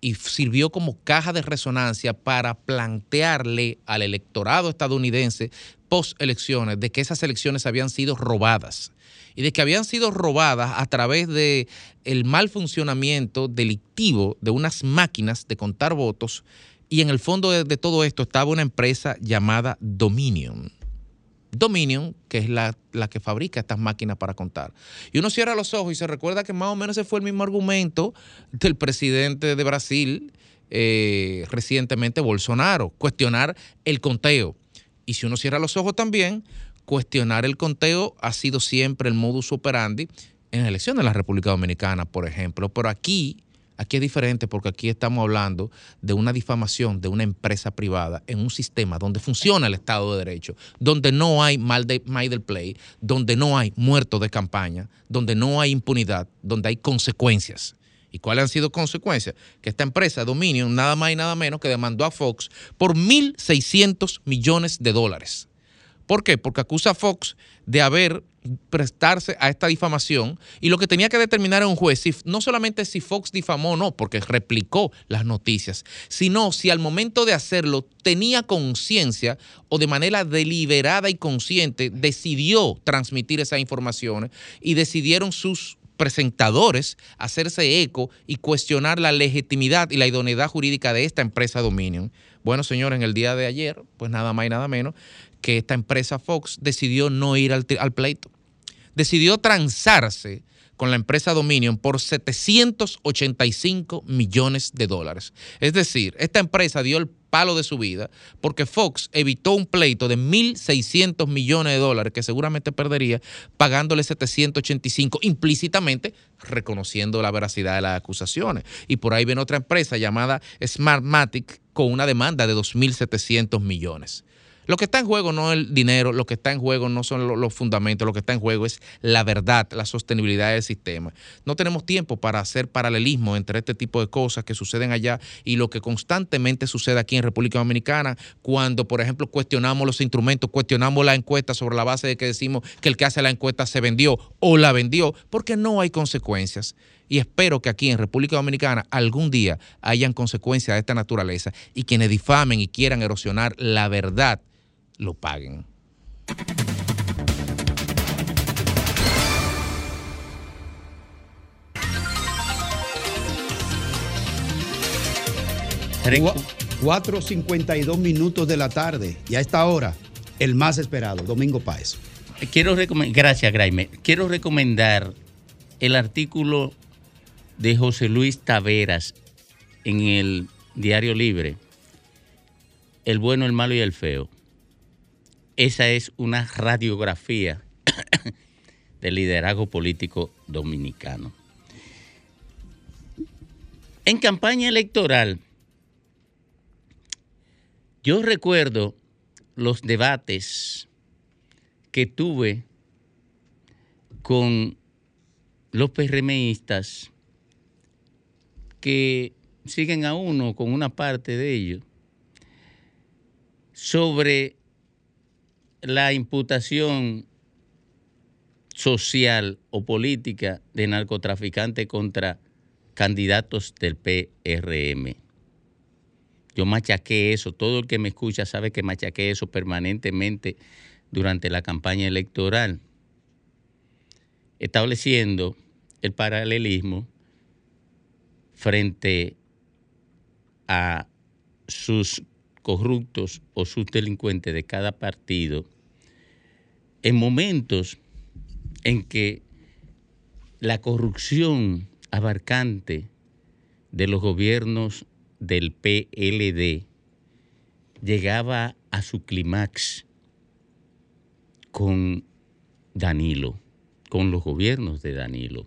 y sirvió como caja de resonancia para plantearle al electorado estadounidense post elecciones de que esas elecciones habían sido robadas y de que habían sido robadas a través de mal funcionamiento delictivo de unas máquinas de contar votos y en el fondo de, de todo esto estaba una empresa llamada Dominion. Dominion, que es la, la que fabrica estas máquinas para contar. Y uno cierra los ojos y se recuerda que más o menos ese fue el mismo argumento del presidente de Brasil eh, recientemente, Bolsonaro, cuestionar el conteo. Y si uno cierra los ojos también, cuestionar el conteo ha sido siempre el modus operandi en la elección de la República Dominicana, por ejemplo. Pero aquí, aquí es diferente porque aquí estamos hablando de una difamación de una empresa privada en un sistema donde funciona el Estado de Derecho, donde no hay mal de, play, donde no hay muertos de campaña, donde no hay impunidad, donde hay consecuencias. ¿Y cuáles han sido consecuencias? Que esta empresa, Dominion, nada más y nada menos que demandó a Fox por 1.600 millones de dólares. ¿Por qué? Porque acusa a Fox de haber prestarse a esta difamación y lo que tenía que determinar un juez, si, no solamente si Fox difamó o no, porque replicó las noticias, sino si al momento de hacerlo tenía conciencia o de manera deliberada y consciente decidió transmitir esas informaciones y decidieron sus presentadores hacerse eco y cuestionar la legitimidad y la idoneidad jurídica de esta empresa Dominion. Bueno, señores, en el día de ayer, pues nada más y nada menos que esta empresa Fox decidió no ir al, al pleito. Decidió transarse con la empresa Dominion por 785 millones de dólares. Es decir, esta empresa dio el palo de su vida porque Fox evitó un pleito de 1.600 millones de dólares que seguramente perdería pagándole 785 implícitamente reconociendo la veracidad de las acusaciones. Y por ahí viene otra empresa llamada Smartmatic con una demanda de 2.700 millones. Lo que está en juego no es el dinero, lo que está en juego no son lo- los fundamentos, lo que está en juego es la verdad, la sostenibilidad del sistema. No tenemos tiempo para hacer paralelismo entre este tipo de cosas que suceden allá y lo que constantemente sucede aquí en República Dominicana cuando, por ejemplo, cuestionamos los instrumentos, cuestionamos la encuesta sobre la base de que decimos que el que hace la encuesta se vendió o la vendió, porque no hay consecuencias. Y espero que aquí en República Dominicana algún día hayan consecuencias de esta naturaleza y quienes difamen y quieran erosionar la verdad lo paguen. Cua- 4.52 minutos de la tarde. Y a esta hora, el más esperado, Domingo Páez. Quiero recomendar, gracias, Graime. Quiero recomendar el artículo de José Luis Taveras en el Diario Libre, El bueno, el malo y el feo. Esa es una radiografía del liderazgo político dominicano. En campaña electoral, yo recuerdo los debates que tuve con los PRMistas que siguen a uno con una parte de ellos sobre la imputación social o política de narcotraficante contra candidatos del PRM. Yo machaqué eso, todo el que me escucha sabe que machaqué eso permanentemente durante la campaña electoral, estableciendo el paralelismo frente a sus corruptos o sus delincuentes de cada partido en momentos en que la corrupción abarcante de los gobiernos del PLD llegaba a su clímax con Danilo, con los gobiernos de Danilo.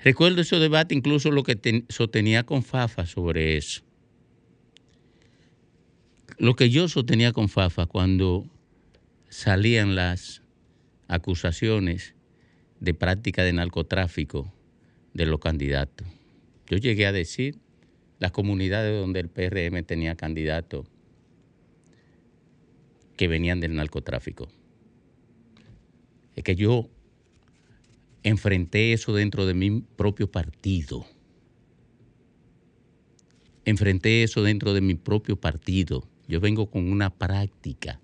Recuerdo ese debate, incluso lo que ten- sostenía con Fafa sobre eso. Lo que yo sostenía con Fafa cuando salían las acusaciones de práctica de narcotráfico de los candidatos. Yo llegué a decir las comunidades donde el PRM tenía candidatos que venían del narcotráfico. Es que yo enfrenté eso dentro de mi propio partido. Enfrenté eso dentro de mi propio partido. Yo vengo con una práctica.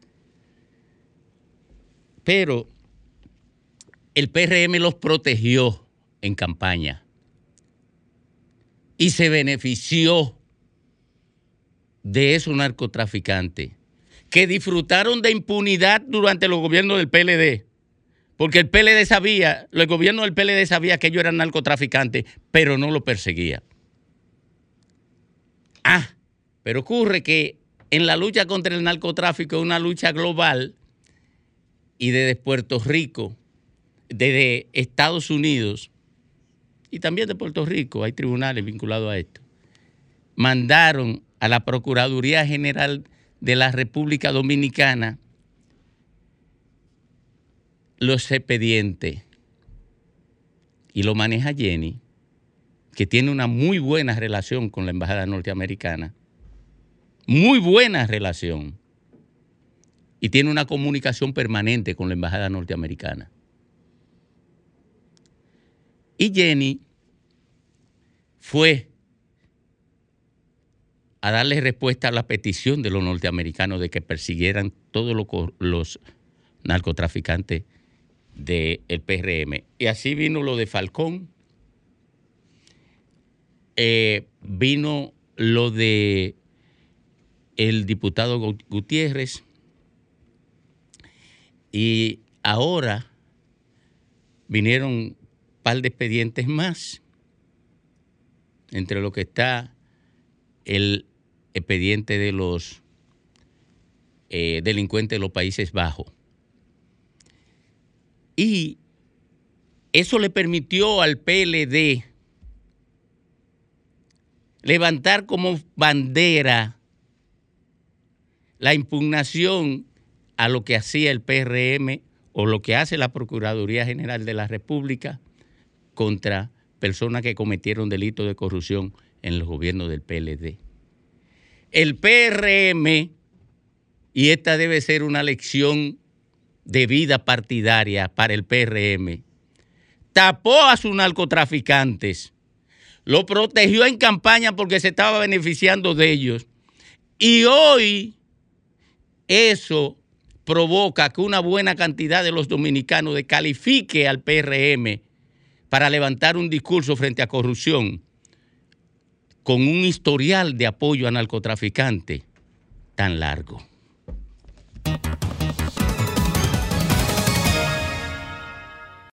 Pero el PRM los protegió en campaña y se benefició de esos narcotraficantes que disfrutaron de impunidad durante los gobiernos del PLD. Porque el PLD sabía, el gobierno del PLD sabía que ellos eran narcotraficantes, pero no lo perseguía. Ah, pero ocurre que en la lucha contra el narcotráfico es una lucha global y desde Puerto Rico, desde Estados Unidos y también de Puerto Rico, hay tribunales vinculados a esto, mandaron a la Procuraduría General de la República Dominicana los expedientes. Y lo maneja Jenny, que tiene una muy buena relación con la Embajada Norteamericana, muy buena relación, y tiene una comunicación permanente con la Embajada Norteamericana. Y Jenny fue a darle respuesta a la petición de los norteamericanos de que persiguieran todos los, co- los narcotraficantes del PRM. Y así vino lo de Falcón, eh, vino lo de el diputado Gu- Gutiérrez y ahora vinieron un par de expedientes más, entre lo que está el expediente de los eh, delincuentes de los Países Bajos. Y eso le permitió al PLD levantar como bandera la impugnación a lo que hacía el PRM o lo que hace la Procuraduría General de la República contra personas que cometieron delitos de corrupción en los gobiernos del PLD. El PRM, y esta debe ser una lección de vida partidaria para el PRM, tapó a sus narcotraficantes, lo protegió en campaña porque se estaba beneficiando de ellos. Y hoy eso provoca que una buena cantidad de los dominicanos descalifique al PRM para levantar un discurso frente a corrupción con un historial de apoyo a narcotraficantes tan largo.